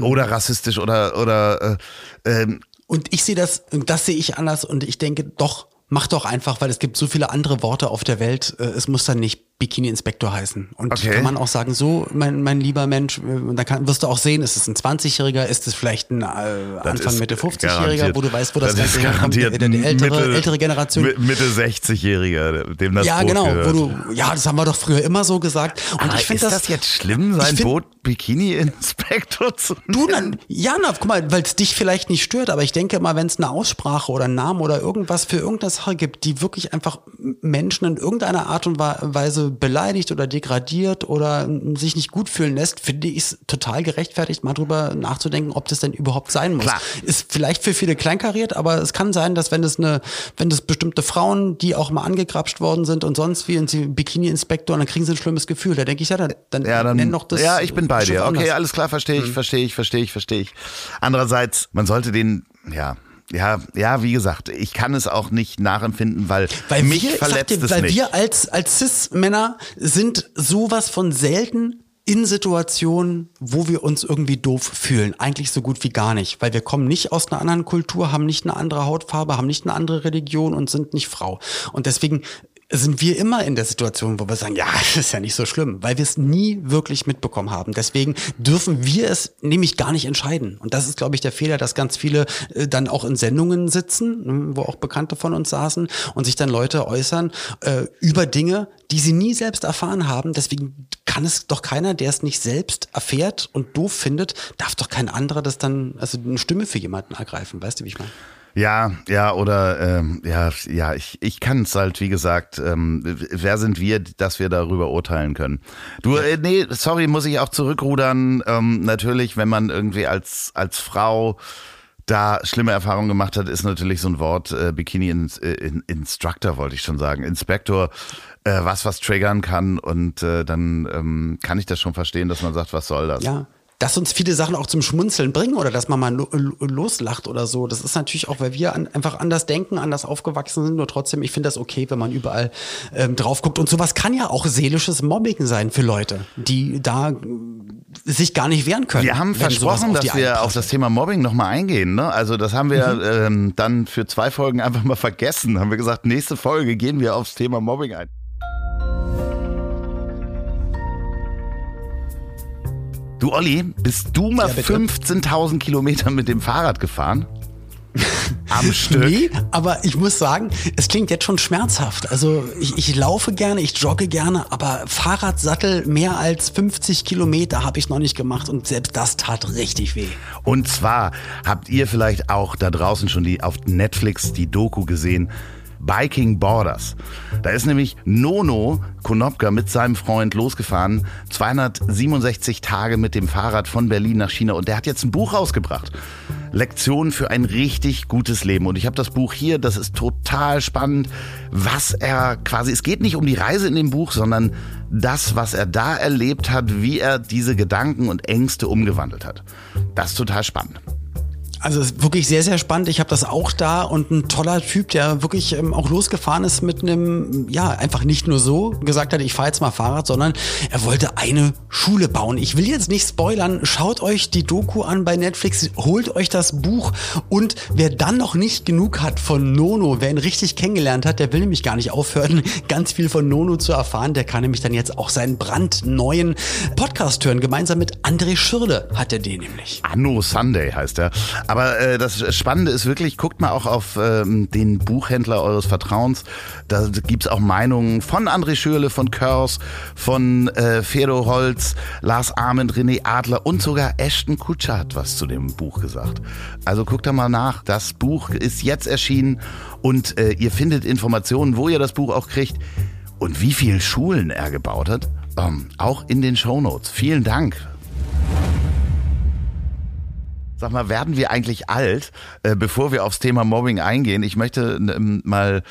oder rassistisch oder oder äh, ähm. und ich sehe das, das sehe ich anders und ich denke doch, mach doch einfach, weil es gibt so viele andere Worte auf der Welt. Äh, es muss dann nicht Bikini-Inspektor heißen. Und okay. kann man auch sagen, so, mein, mein lieber Mensch, und dann kann, wirst du auch sehen, ist es ein 20-Jähriger, ist es vielleicht ein äh, Anfang, Mitte 50-Jähriger, wo du weißt, wo das, das Ganze herkommt, die, die ältere, Mitte, ältere Generation. Mitte 60-Jähriger, dem das Ja, Boot genau, gehört. wo du, ja, das haben wir doch früher immer so gesagt. Und Aber ich finde das, das jetzt schlimm, sein find, Boot Bikini-Inspektor [laughs] zu nennen? Du, dann, ja, na, guck mal, weil es dich vielleicht nicht stört, aber ich denke mal, wenn es eine Aussprache oder einen Namen oder irgendwas für irgendeine Sache gibt, die wirklich einfach Menschen in irgendeiner Art und Weise beleidigt oder degradiert oder sich nicht gut fühlen lässt, finde ich es total gerechtfertigt, mal drüber nachzudenken, ob das denn überhaupt sein muss. Klar. Ist vielleicht für viele kleinkariert, aber es kann sein, dass wenn es eine, wenn das bestimmte Frauen, die auch mal angegrapscht worden sind und sonst wie und sie Bikini-Inspektor, dann kriegen sie ein schlimmes Gefühl. Da denke ich, ja, dann, dann, ja, dann nenn doch das. Ja, ich bin bei dir. Okay, alles klar, verstehe ich, mhm. verstehe ich, verstehe ich, verstehe ich. Andererseits, man sollte den, ja, ja, ja, wie gesagt, ich kann es auch nicht nachempfinden, weil, weil mich wir, verletzt dir, es weil nicht. wir als, als Cis-Männer sind sowas von selten in Situationen, wo wir uns irgendwie doof fühlen. Eigentlich so gut wie gar nicht, weil wir kommen nicht aus einer anderen Kultur, haben nicht eine andere Hautfarbe, haben nicht eine andere Religion und sind nicht Frau. Und deswegen sind wir immer in der Situation, wo wir sagen, ja, [laughs] das ist ja nicht so schlimm, weil wir es nie wirklich mitbekommen haben. Deswegen dürfen wir es nämlich gar nicht entscheiden. Und das ist, glaube ich, der Fehler, dass ganz viele äh, dann auch in Sendungen sitzen, ne, wo auch Bekannte von uns saßen und sich dann Leute äußern äh, über Dinge, die sie nie selbst erfahren haben. Deswegen kann es doch keiner, der es nicht selbst erfährt und doof findet, darf doch kein anderer das dann, also eine Stimme für jemanden ergreifen. Weißt du, wie ich meine? Ja, ja, oder ähm, ja, ja, ich, ich kann es halt, wie gesagt, ähm, wer sind wir, dass wir darüber urteilen können? Du, äh, nee, sorry, muss ich auch zurückrudern. Ähm, natürlich, wenn man irgendwie als, als Frau da schlimme Erfahrungen gemacht hat, ist natürlich so ein Wort, äh, Bikini -In -In Instructor, wollte ich schon sagen, Inspektor, äh, was was triggern kann und äh, dann ähm, kann ich das schon verstehen, dass man sagt, was soll das? Ja, dass uns viele Sachen auch zum Schmunzeln bringen oder dass man mal loslacht oder so. Das ist natürlich auch, weil wir an, einfach anders denken, anders aufgewachsen sind. Nur trotzdem, ich finde das okay, wenn man überall ähm, drauf guckt. Und sowas kann ja auch seelisches Mobbing sein für Leute, die da äh, sich gar nicht wehren können. Wir haben versprochen, dass wir auf das Thema Mobbing nochmal eingehen. Ne? Also das haben wir mhm. ähm, dann für zwei Folgen einfach mal vergessen. Haben wir gesagt, nächste Folge gehen wir aufs Thema Mobbing ein. Du Olli, bist du mal ja, 15.000 Kilometer mit dem Fahrrad gefahren? [laughs] Am Stück? Nee, aber ich muss sagen, es klingt jetzt schon schmerzhaft. Also ich, ich laufe gerne, ich jogge gerne, aber Fahrradsattel mehr als 50 Kilometer habe ich noch nicht gemacht und selbst das tat richtig weh. Und zwar habt ihr vielleicht auch da draußen schon die auf Netflix die Doku gesehen Biking Borders. Da ist nämlich Nono Konopka mit seinem Freund losgefahren, 267 Tage mit dem Fahrrad von Berlin nach China und der hat jetzt ein Buch rausgebracht. Lektionen für ein richtig gutes Leben. Und ich habe das Buch hier, das ist total spannend, was er quasi, es geht nicht um die Reise in dem Buch, sondern das, was er da erlebt hat, wie er diese Gedanken und Ängste umgewandelt hat. Das ist total spannend. Also wirklich sehr, sehr spannend. Ich habe das auch da und ein toller Typ, der wirklich ähm, auch losgefahren ist mit einem, ja, einfach nicht nur so gesagt hat, ich fahre jetzt mal Fahrrad, sondern er wollte eine Schule bauen. Ich will jetzt nicht spoilern, schaut euch die Doku an bei Netflix, holt euch das Buch und wer dann noch nicht genug hat von Nono, wer ihn richtig kennengelernt hat, der will nämlich gar nicht aufhören, [laughs] ganz viel von Nono zu erfahren. Der kann nämlich dann jetzt auch seinen brandneuen Podcast hören. Gemeinsam mit André Schirle hat er den nämlich. Anno Sunday heißt er. Aber äh, das Spannende ist wirklich, guckt mal auch auf ähm, den Buchhändler eures Vertrauens. Da gibt's auch Meinungen von André Schürle, von Körs, von äh, Fedor Holz, Lars Ahmed, René Adler und sogar Ashton Kutscher hat was zu dem Buch gesagt. Also guckt da mal nach. Das Buch ist jetzt erschienen und äh, ihr findet Informationen, wo ihr das Buch auch kriegt und wie viele Schulen er gebaut hat. Ähm, auch in den Shownotes. Vielen Dank. Sag mal, werden wir eigentlich alt? Äh, bevor wir aufs Thema Mobbing eingehen, ich möchte ähm, mal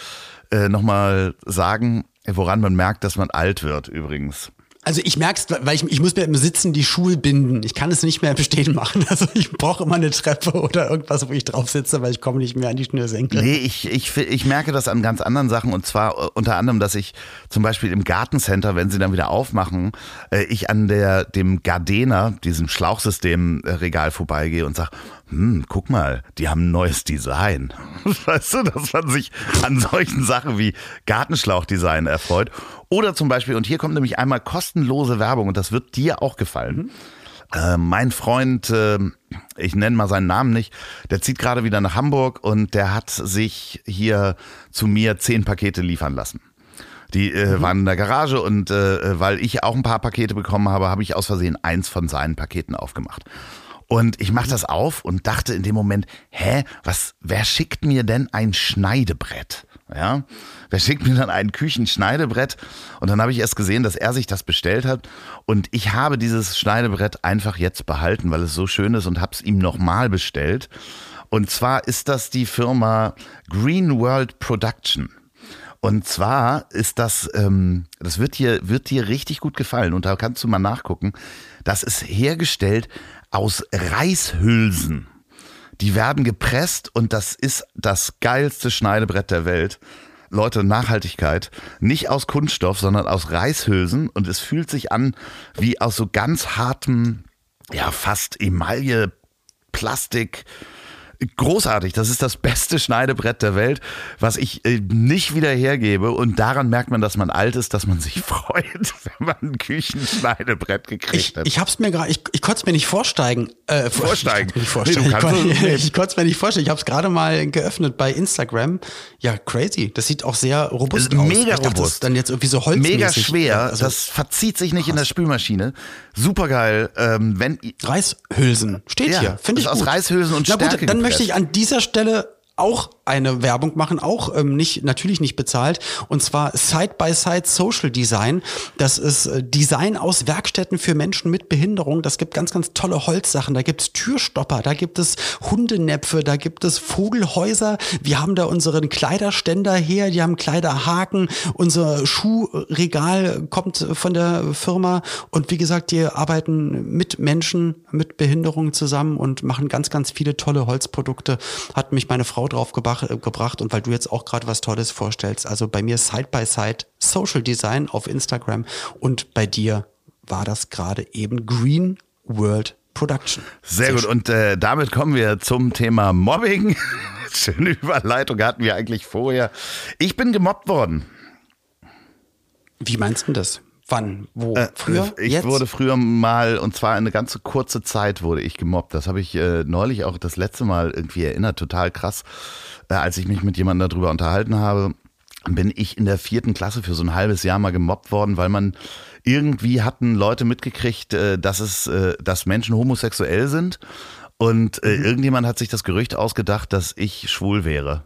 äh, nochmal sagen, woran man merkt, dass man alt wird übrigens. Also ich merk's, weil ich, ich muss mir im Sitzen die Schuhe binden. Ich kann es nicht mehr im Stehen machen. [laughs] Also ich brauche immer eine Treppe oder irgendwas, wo ich drauf sitze, weil ich komme nicht mehr an die Schnürsenkel. Nee, ich, ich, ich merke das an ganz anderen Sachen und zwar äh, unter anderem, dass ich zum Beispiel im Gartencenter, wenn sie dann wieder aufmachen, äh, ich an der dem Gardena, diesem Schlauchsystem-Regal vorbeigehe und sage, hm, guck mal, die haben ein neues Design. [laughs] Weißt du, dass man sich an solchen Sachen wie Gartenschlauchdesign erfreut. Oder zum Beispiel, und hier kommt nämlich einmal kostenlose Werbung und das wird dir auch gefallen. Mhm. Äh, mein Freund, äh, ich nenne mal seinen Namen nicht, der zieht gerade wieder nach Hamburg und der hat sich hier zu mir zehn Pakete liefern lassen. Die äh, mhm. waren in der Garage und äh, weil ich auch ein paar Pakete bekommen habe, habe ich aus Versehen eins von seinen Paketen aufgemacht. Und ich mache das auf und dachte in dem Moment, hä, was, wer schickt mir denn ein Schneidebrett? Ja, wer schickt mir dann ein Küchenschneidebrett? Und dann habe ich erst gesehen, dass er sich das bestellt hat. Und ich habe dieses Schneidebrett einfach jetzt behalten, weil es so schön ist und habe es ihm nochmal bestellt. Und zwar ist das die Firma Green World Production. Und zwar ist das, ähm, das wird dir, wird dir richtig gut gefallen. Und da kannst du mal nachgucken. Das ist hergestellt aus Reishülsen. Die werden gepresst und das ist das geilste Schneidebrett der Welt. Leute, Nachhaltigkeit. Nicht aus Kunststoff, sondern aus Reishülsen und es fühlt sich an wie aus so ganz hartem, ja, fast Emaille, Plastik, großartig. Das ist das beste Schneidebrett der Welt, was ich äh, nicht wieder hergebe. Und daran merkt man, dass man alt ist, dass man sich [laughs] freut, wenn man ein Küchenschneidebrett gekriegt ich, hat. Ich hab's mir gerade, ich, ich konnte es mir nicht vorsteigen. Äh, vorsteigen. [laughs] Vorsteigen. Nee, [laughs] ich, ich konnte es mir nicht vorstellen. Ich habe es gerade mal geöffnet bei Instagram. Ja, crazy. Das sieht auch sehr robust aus. Mega dachte, robust. dann jetzt irgendwie so holzmäßig. Mega schwer. Also, das verzieht sich nicht krass. in der Spülmaschine. Super geil. Ähm, wenn Reishülsen steht ja, hier. Finde ich aus gut. Reishülsen und Na Stärke gut, dann möchte ich an dieser Stelle auch eine Werbung machen, auch ähm, nicht natürlich nicht bezahlt und zwar Side by Side Social Design. Das ist äh, Design aus Werkstätten für Menschen mit Behinderung. Das gibt ganz ganz tolle Holzsachen. Da gibt's Türstopper, da gibt es Hundenäpfe, da gibt es Vogelhäuser. Wir haben da unseren Kleiderständer her, die haben Kleiderhaken. Unser Schuhregal kommt von der Firma und wie gesagt, die arbeiten mit Menschen mit Behinderung zusammen und machen ganz ganz viele tolle Holzprodukte. Hat mich meine Frau drauf gebracht und weil du jetzt auch gerade was Tolles vorstellst. Also bei mir Side by Side Social Design auf Instagram und bei dir war das gerade eben Green World Production. Sehr, Sehr gut. Und äh, damit kommen wir zum Thema Mobbing. [laughs] Schöne Überleitung hatten wir eigentlich vorher. Ich bin gemobbt worden. Wie meinst du das? Wann? Wo? Äh, früher? Ich Jetzt? wurde früher mal, und zwar eine ganze kurze Zeit wurde ich gemobbt. Das habe ich äh, neulich auch das letzte Mal irgendwie erinnert. Total krass. Äh, als ich mich mit jemandem darüber unterhalten habe, bin ich in der vierten Klasse für so ein halbes Jahr mal gemobbt worden, weil man irgendwie hatten Leute mitgekriegt, äh, dass es, äh, dass Menschen homosexuell sind. Und äh, mhm. irgendjemand hat sich das Gerücht ausgedacht, dass ich schwul wäre.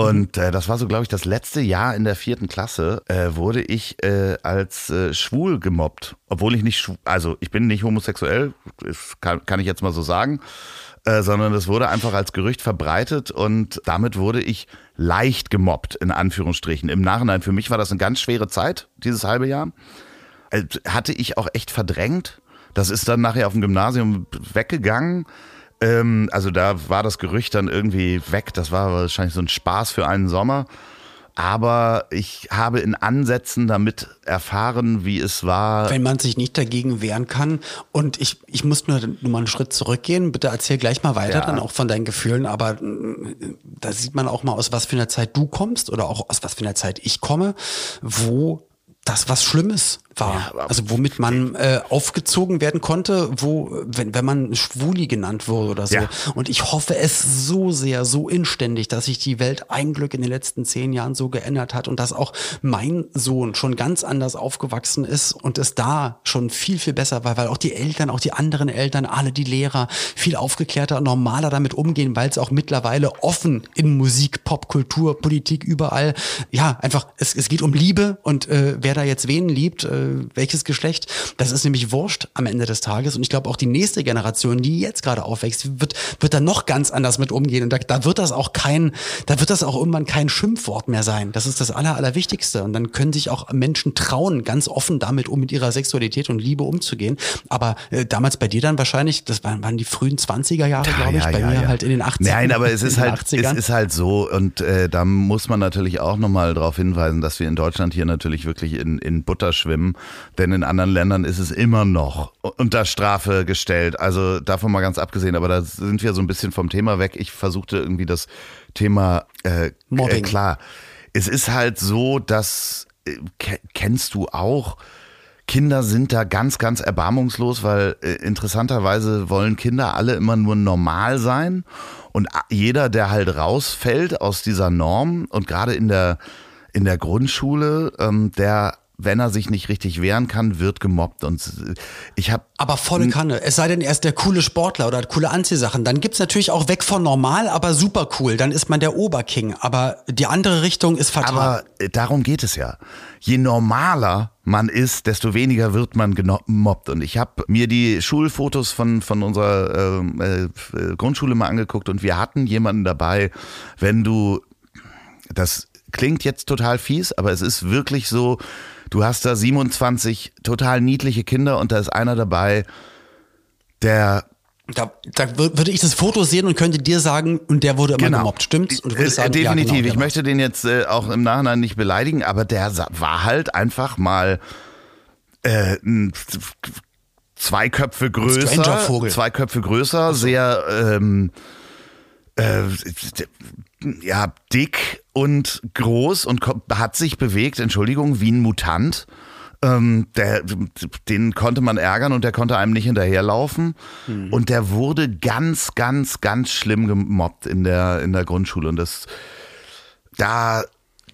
Und äh, das war so, glaube ich, das letzte Jahr in der vierten Klasse, äh, wurde ich äh, als äh, schwul gemobbt. Obwohl ich nicht, also ich bin nicht homosexuell, das kann, kann ich jetzt mal so sagen, äh, sondern es wurde einfach als Gerücht verbreitet und damit wurde ich leicht gemobbt, in Anführungsstrichen. Im Nachhinein, für mich war das eine ganz schwere Zeit, dieses halbe Jahr. Äh, hatte ich auch echt verdrängt. Das ist dann nachher auf dem Gymnasium weggegangen. Ähm, also da war das Gerücht dann irgendwie weg. Das war wahrscheinlich so ein Spaß für einen Sommer. Aber ich habe in Ansätzen damit erfahren, wie es war. Wenn man sich nicht dagegen wehren kann. Und ich, ich muss nur, nur mal einen Schritt zurückgehen. Bitte erzähl gleich mal weiter, Ja. dann auch von deinen Gefühlen. Aber mm, da sieht man auch mal, aus was für einer Zeit du kommst oder auch aus was für einer Zeit ich komme, wo das was Schlimmes war. Ja, also womit man äh, aufgezogen werden konnte, wo, wenn, wenn man Schwuli genannt wurde oder so. Ja. Und ich hoffe es so sehr, so inständig, dass sich die Welt ein Glück in den letzten zehn Jahren so geändert hat und dass auch mein Sohn schon ganz anders aufgewachsen ist und es da schon viel, viel besser war, weil auch die Eltern, auch die anderen Eltern, alle die Lehrer viel aufgeklärter und normaler damit umgehen, weil es auch mittlerweile offen in Musik, Popkultur, Politik, überall, ja, einfach, es, es geht um Liebe und äh, wer da jetzt wen liebt, äh, welches Geschlecht, das ist nämlich wurscht am Ende des Tages. Und ich glaube, auch die nächste Generation, die jetzt gerade aufwächst, wird, wird da noch ganz anders mit umgehen. Und da, da wird das auch kein, da wird das auch irgendwann kein Schimpfwort mehr sein. Das ist das Aller, Allerwichtigste. Und dann können sich auch Menschen trauen, ganz offen damit um mit ihrer Sexualität und Liebe umzugehen. Aber äh, damals bei dir dann wahrscheinlich, das waren, waren die frühen 20er Jahre, glaube ich, bei mir halt in den 80ern. Nein, aber es ist halt, es 80ern. ist halt so und äh, da muss man natürlich auch nochmal darauf hinweisen, dass wir in Deutschland hier natürlich wirklich in, in Butter schwimmen, denn in anderen Ländern ist es immer noch unter Strafe gestellt. Also davon mal ganz abgesehen, aber da sind wir so ein bisschen vom Thema weg. Ich versuchte irgendwie das Thema äh, Mobbing. Äh, klar. Es ist halt so, dass äh, ke- kennst du auch Kinder sind da ganz, ganz erbarmungslos, weil äh, interessanterweise wollen Kinder alle immer nur normal sein. Und jeder, der halt rausfällt aus dieser Norm und gerade in der, in der Grundschule, ähm, der, wenn er sich nicht richtig wehren kann, wird gemobbt. Und äh, ich habe Aber volle Kanne. Es sei denn, er ist der coole Sportler oder hat coole Anziehsachen. Dann gibt's natürlich auch weg von normal, aber super cool. Dann ist man der Oberking. Aber die andere Richtung ist fatal. Aber äh, darum geht es ja. Je normaler man ist, desto weniger wird man gemobbt. Und ich habe mir die Schulfotos von, von unserer ähm, äh, Grundschule mal angeguckt und wir hatten jemanden dabei, wenn du, das klingt jetzt total fies, aber es ist wirklich so, du hast da 27 total niedliche Kinder und da ist einer dabei, der da, da wür- würde ich das Foto sehen und könnte dir sagen, und der wurde immer gemobbt, stimmt's? Und Äh, sagen, ja, Definitiv. genau, der ich möchte den jetzt äh, auch im Nachhinein nicht beleidigen, aber der war halt einfach mal äh, zwei Köpfe größer, zwei Köpfe größer, sehr ähm, äh, ja dick und groß und hat sich bewegt. Entschuldigung, wie ein Mutant. Ähm, der, den konnte man ärgern und der konnte einem nicht hinterherlaufen. Und der wurde ganz, ganz, ganz schlimm gemobbt in der, in der Grundschule. Und das, da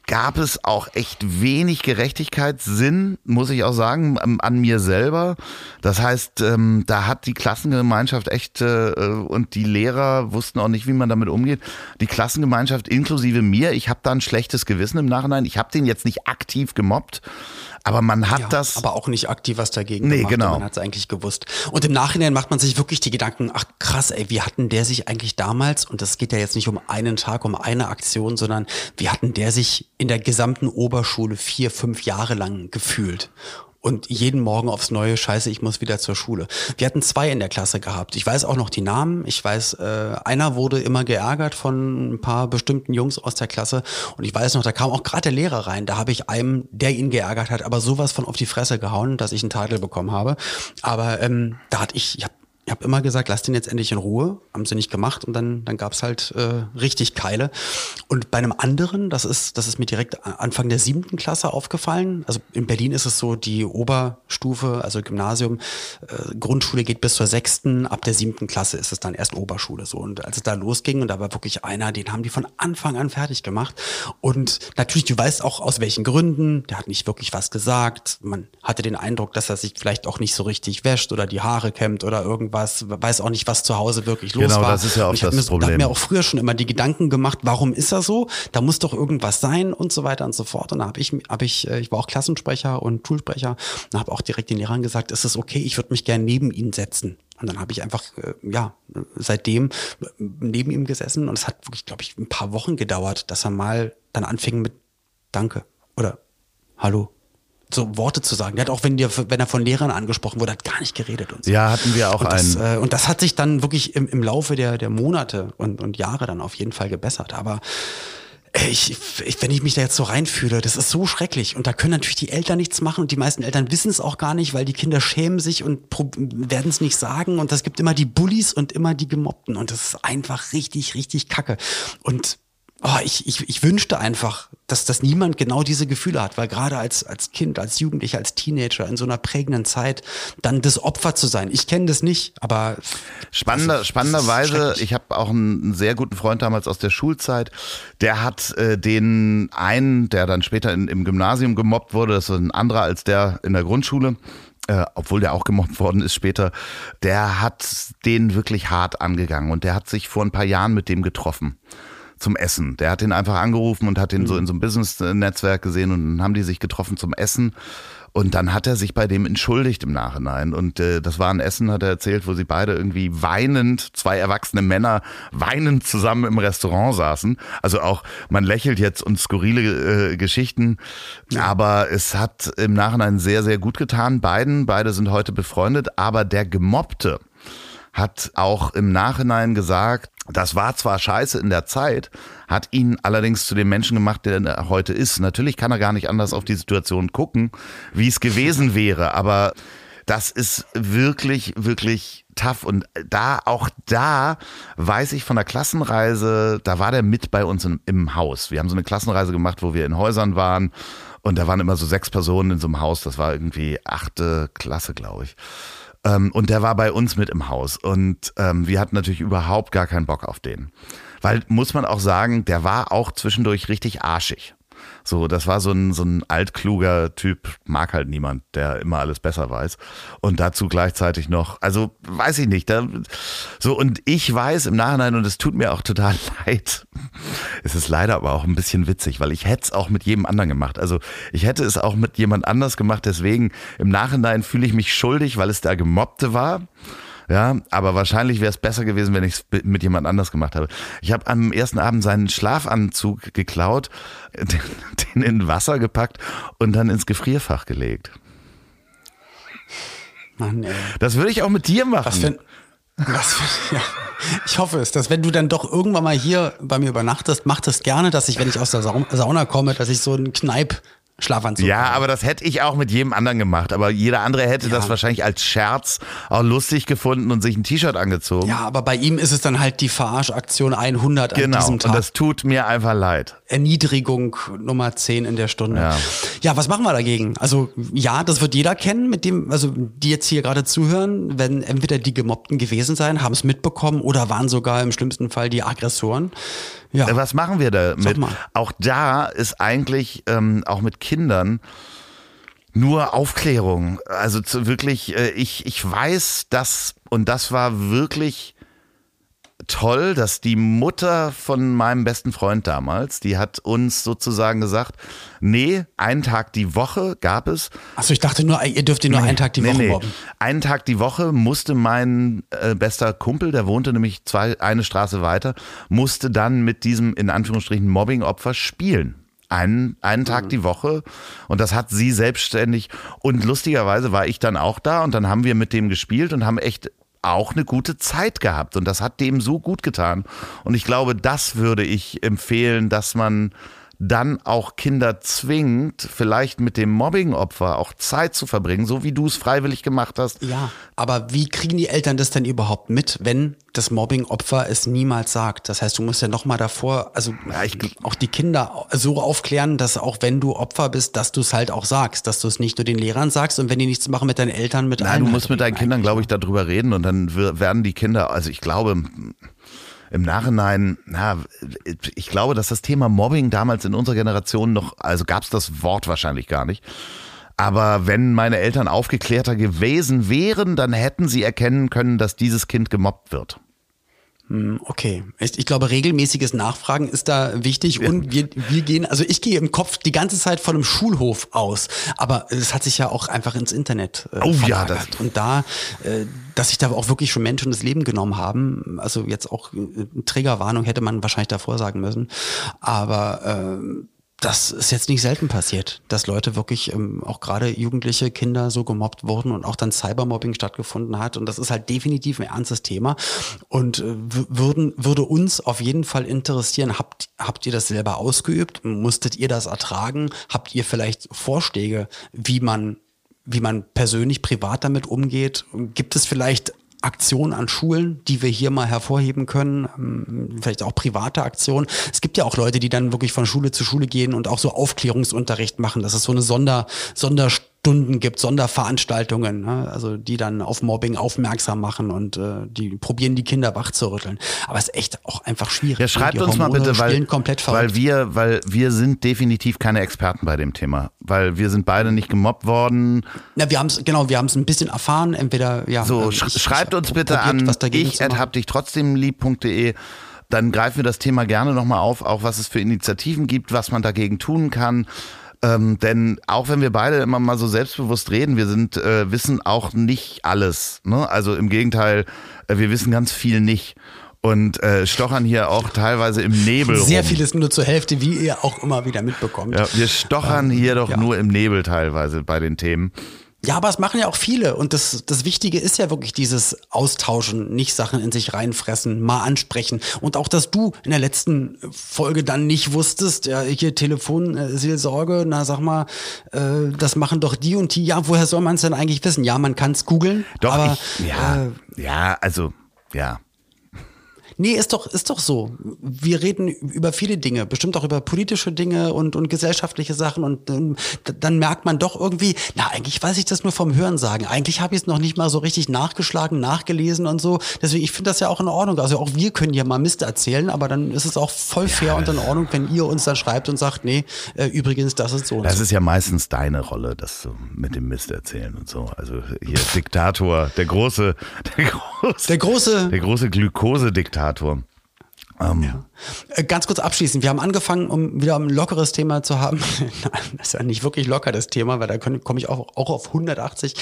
gab es auch echt wenig Gerechtigkeitssinn, muss ich auch sagen, an, an mir selber. Das heißt, ähm, da hat die Klassengemeinschaft echt äh, und die Lehrer wussten auch nicht, wie man damit umgeht. Die Klassengemeinschaft inklusive mir, ich habe da ein schlechtes Gewissen im Nachhinein. Ich habe den jetzt nicht aktiv gemobbt, aber man hat Ja, das. aber auch nicht aktiv was dagegen Nee, gemacht. genau. Man hat es eigentlich gewusst. Und im Nachhinein macht man sich wirklich die Gedanken, ach krass, ey, wie hatten der sich eigentlich damals, und das geht ja jetzt nicht um einen Tag, um eine Aktion, sondern wie hatten der sich in der gesamten Oberschule vier, fünf Jahre lang gefühlt? Und jeden Morgen aufs Neue, scheiße, ich muss wieder zur Schule. Wir hatten zwei in der Klasse gehabt. Ich weiß auch noch die Namen. Ich weiß, äh, einer wurde immer geärgert von ein paar bestimmten Jungs aus der Klasse. Und ich weiß noch, da kam auch gerade der Lehrer rein. Da habe ich einem, der ihn geärgert hat, aber sowas von auf die Fresse gehauen, dass ich einen Tadel bekommen habe. Aber ähm, da hatte ich, ich habe ich habe immer gesagt, lass den jetzt endlich in Ruhe. Haben sie nicht gemacht und dann, dann gab's halt äh, richtig Keile. Und bei einem anderen, das ist, das ist mir direkt Anfang der siebten Klasse aufgefallen. Also in Berlin ist es so, die Oberstufe, also Gymnasium, äh, Grundschule geht bis zur sechsten, ab der siebten Klasse ist es dann erst Oberschule so. Und als es da losging, und da war wirklich einer, den haben die von Anfang an fertig gemacht. Und natürlich, du weißt auch aus welchen Gründen, der hat nicht wirklich was gesagt. Man hatte den Eindruck, dass er sich vielleicht auch nicht so richtig wäscht oder die Haare kämmt oder irgendwas. Was, weiß auch nicht, was zu Hause wirklich los Genau, war. das ist ja auch ich das mir, Problem. hab mir auch früher schon immer die Gedanken gemacht, warum ist er so? Da muss doch irgendwas sein und so weiter und so fort. Und da habe ich, hab ich, äh, ich war auch Klassensprecher und Schulsprecher und habe auch direkt den Lehrern gesagt, es ist okay, ich würde mich gerne neben ihn setzen. Und dann habe ich einfach, äh, ja, seitdem äh, neben ihm gesessen und es hat wirklich, glaube ich, ein paar Wochen gedauert, dass er mal dann anfing mit Danke oder Hallo. So Worte zu sagen. Der hat auch, wenn, dir, wenn er von Lehrern angesprochen wurde, hat gar nicht geredet und so. Ja, hatten wir auch Und das, einen. äh, und das hat sich dann wirklich im, im Laufe der, der Monate und, und Jahre dann auf jeden Fall gebessert. Aber äh, ich, ich, wenn ich mich da jetzt so reinfühle, das ist so schrecklich. Und da können natürlich die Eltern nichts machen und die meisten Eltern wissen es auch gar nicht, weil die Kinder schämen sich und werden es nicht sagen. Und es gibt immer die Bullies und immer die Gemobbten. Und das ist einfach richtig, richtig kacke. Und oh, ich, ich, ich wünschte einfach, dass, dass niemand genau diese Gefühle hat, weil gerade als, als Kind, als Jugendlicher, als Teenager in so einer prägenden Zeit dann das Opfer zu sein. Ich kenne das nicht, aber Spannender, das spannenderweise, ich habe auch einen, einen sehr guten Freund damals aus der Schulzeit, der hat äh, den einen, der dann später in, im Gymnasium gemobbt wurde, das ist ein anderer als der in der Grundschule, äh, obwohl der auch gemobbt worden ist später, der hat den wirklich hart angegangen und der hat sich vor ein paar Jahren mit dem getroffen zum Essen. Der hat ihn einfach angerufen und hat ihn so in so einem Business-Netzwerk gesehen und dann haben die sich getroffen zum Essen. Und dann hat er sich bei dem entschuldigt im Nachhinein. Und äh, das war ein Essen, hat er erzählt, wo sie beide irgendwie weinend, zwei erwachsene Männer weinend zusammen im Restaurant saßen. Also auch, man lächelt jetzt und skurrile äh, Geschichten, aber es hat im Nachhinein sehr, sehr gut getan. Beiden, beide sind heute befreundet, aber der Gemobbte, hat auch im Nachhinein gesagt, das war zwar scheiße in der Zeit, hat ihn allerdings zu dem Menschen gemacht, der er heute ist. Natürlich kann er gar nicht anders auf die Situation gucken, wie es gewesen wäre, aber das ist wirklich, wirklich tough. Und da, auch da weiß ich von der Klassenreise, da war der mit bei uns im, im Haus. Wir haben so eine Klassenreise gemacht, wo wir in Häusern waren. Und da waren immer so sechs Personen in so einem Haus. Das war irgendwie achte Klasse, glaube ich. Ähm, und der war bei uns mit im Haus. Und ähm, wir hatten natürlich überhaupt gar keinen Bock auf den. Weil, muss man auch sagen, der war auch zwischendurch richtig arschig. So, das war so ein, so ein altkluger Typ, mag halt niemand, der immer alles besser weiß. Und dazu gleichzeitig noch, also weiß ich nicht, da, so und ich weiß im Nachhinein, und es tut mir auch total [laughs] leid, es ist leider aber auch ein bisschen witzig, weil ich hätte es auch mit jedem anderen gemacht. Also ich hätte es auch mit jemand anders gemacht, deswegen im Nachhinein fühle ich mich schuldig, weil es der Gemobbte war. Ja, aber wahrscheinlich wäre es besser gewesen, wenn ich es mit jemand anders gemacht habe. Ich habe am ersten Abend seinen Schlafanzug geklaut, [laughs] den, den in Wasser gepackt und dann ins Gefrierfach gelegt. Mann, ey. Das würde ich auch mit dir machen. Was für was für, [laughs] ja. Ich hoffe es, dass wenn du dann doch irgendwann mal hier bei mir übernachtest, mach das gerne, dass ich, wenn ich aus der Saun- Sauna komme, dass ich so einen Kneip Schlafanzug ja, aber das hätte ich auch mit jedem anderen gemacht. Aber jeder andere hätte das wahrscheinlich als Scherz auch lustig gefunden und sich ein T-Shirt angezogen. Ja, aber bei ihm ist es dann halt die Verarschaktion 100 an genau. diesem Und Tag. das tut mir einfach leid. Erniedrigung Nummer 10 in der Stunde. Ja. Ja. was machen wir dagegen? Also ja, das wird jeder kennen, mit dem, also die jetzt hier gerade zuhören, werden entweder die Gemobbten gewesen sein, haben es mitbekommen oder waren sogar im schlimmsten Fall die Aggressoren. Ja, Äh, Was machen wir damit? Auch da ist eigentlich, ähm, auch mit Kindern, nur Aufklärung. Also zu wirklich, äh, ich, ich weiß, dass, und das war wirklich toll, dass die Mutter von meinem besten Freund damals, die hat uns sozusagen gesagt, nee, einen Tag die Woche gab es. Achso, ich dachte nur, ihr dürft ihn nur einen Tag die Nee, Woche nee. mobben. Einen Tag die Woche musste mein äh, bester Kumpel, der wohnte nämlich zwei, eine Straße weiter, musste dann mit diesem in Anführungsstrichen Mobbing-Opfer spielen. Einen, einen Mhm. Tag die Woche und das hat sie selbstständig und lustigerweise war ich dann auch da und dann haben wir mit dem gespielt und haben echt auch eine gute Zeit gehabt. Und das hat dem so gut getan. Und ich glaube, das würde ich empfehlen, dass man dann auch Kinder zwingt, vielleicht mit dem Mobbing-Opfer auch Zeit zu verbringen, so wie du es freiwillig gemacht hast. Ja, aber wie kriegen die Eltern das denn überhaupt mit, wenn das Mobbing-Opfer es niemals sagt? Das heißt, du musst ja noch mal davor, also Ja, ich auch die Kinder so aufklären, dass auch wenn du Opfer bist, dass du es halt auch sagst, dass du es nicht nur den Lehrern sagst und wenn die nichts machen mit deinen Eltern, mit Nein, du musst mit deinen Kindern, glaube ich, darüber reden und dann werden die Kinder, also ich glaube, im Nachhinein, na, ich glaube, dass das Thema Mobbing damals in unserer Generation noch, also gab es das Wort wahrscheinlich gar nicht. Aber wenn meine Eltern aufgeklärter gewesen wären, dann hätten sie erkennen können, dass dieses Kind gemobbt wird. Hm, okay, ich, ich, glaube, regelmäßiges Nachfragen ist da wichtig ja. und wir, wir gehen, also ich gehe im Kopf die ganze Zeit von einem Schulhof aus, aber es hat sich ja auch einfach ins Internet äh, oh. Ja, das und da, äh, dass sich da auch wirklich schon Menschen das Leben genommen haben, also jetzt auch äh, Triggerwarnung hätte man wahrscheinlich davor sagen müssen, aber äh, das ist jetzt nicht selten passiert, dass Leute wirklich, ähm, auch gerade jugendliche Kinder so gemobbt wurden und auch dann Cybermobbing stattgefunden hat. Und das ist halt definitiv ein ernstes Thema. Und äh, würden, würde uns auf jeden Fall interessieren, habt, habt ihr das selber ausgeübt? Musstet ihr das ertragen? Habt ihr vielleicht Vorschläge, wie man wie man persönlich, privat damit umgeht? Gibt es vielleicht Aktionen an Schulen, die wir hier mal hervorheben können, ähm, vielleicht auch private Aktionen. Es gibt ja auch Leute, die dann wirklich von Schule zu Schule gehen und auch so Aufklärungsunterricht machen. Das ist so eine Sonder, Sonderstunde Stunden gibt, Sonderveranstaltungen, ne? also die dann auf Mobbing aufmerksam machen und äh, die probieren die Kinder wach zu rütteln. Aber es ist echt auch einfach schwierig. Ja, schreibt uns mal bitte, weil, weil wir, weil wir sind definitiv keine Experten bei dem Thema, weil wir sind beide nicht gemobbt worden. Na, wir haben es genau, wir haben es ein bisschen erfahren. Entweder ja. So ich, schreibt uns bitte an ich hab dich trotzdem lieb.de dann greifen wir das Thema gerne nochmal auf, auch was es für Initiativen gibt, was man dagegen tun kann. Ähm, denn auch wenn wir beide immer mal so selbstbewusst reden, wir sind, äh, wissen auch nicht alles. Ne? Also im Gegenteil, äh, wir wissen ganz viel nicht und äh, stochern hier auch teilweise im Nebel. Sehr rum. vieles nur zur Hälfte, wie ihr auch immer wieder mitbekommt. Ja, wir stochern ähm, hier doch ja. nur im Nebel teilweise bei den Themen. Ja, aber es machen ja auch viele. Und das, das Wichtige ist ja wirklich dieses Austauschen, nicht Sachen in sich reinfressen, mal ansprechen. Und auch, dass du in der letzten Folge dann nicht wusstest, ja, hier Telefonseelsorge, na sag mal, äh, das machen doch die und die. Ja, woher soll man es denn eigentlich wissen? Ja, man kann es googeln. Doch, aber, ich, ja, äh, ja, also, ja. Nee, ist doch, ist doch so. Wir reden über viele Dinge, bestimmt auch über politische Dinge und, und gesellschaftliche Sachen und ähm, dann merkt man doch irgendwie, na, eigentlich weiß ich das nur vom Hören sagen. Eigentlich habe ich es noch nicht mal so richtig nachgeschlagen, nachgelesen und so. Deswegen, ich finde das ja auch in Ordnung. Also auch wir können ja mal Mist erzählen, aber dann ist es auch voll fair ja. und in Ordnung, wenn ihr uns dann schreibt und sagt, nee, äh, übrigens, das ist so. Das so. ist ja meistens deine Rolle, das so mit dem Mist erzählen und so. Also hier Diktator, der große, [laughs] der große, der große, der große Glukose-Diktator. Ähm, ja. Äh, ganz kurz abschließend. Wir haben angefangen, um wieder ein lockeres Thema zu haben. [laughs] das ist ja nicht wirklich locker, das Thema, weil da komme ich auch, auch auf 180.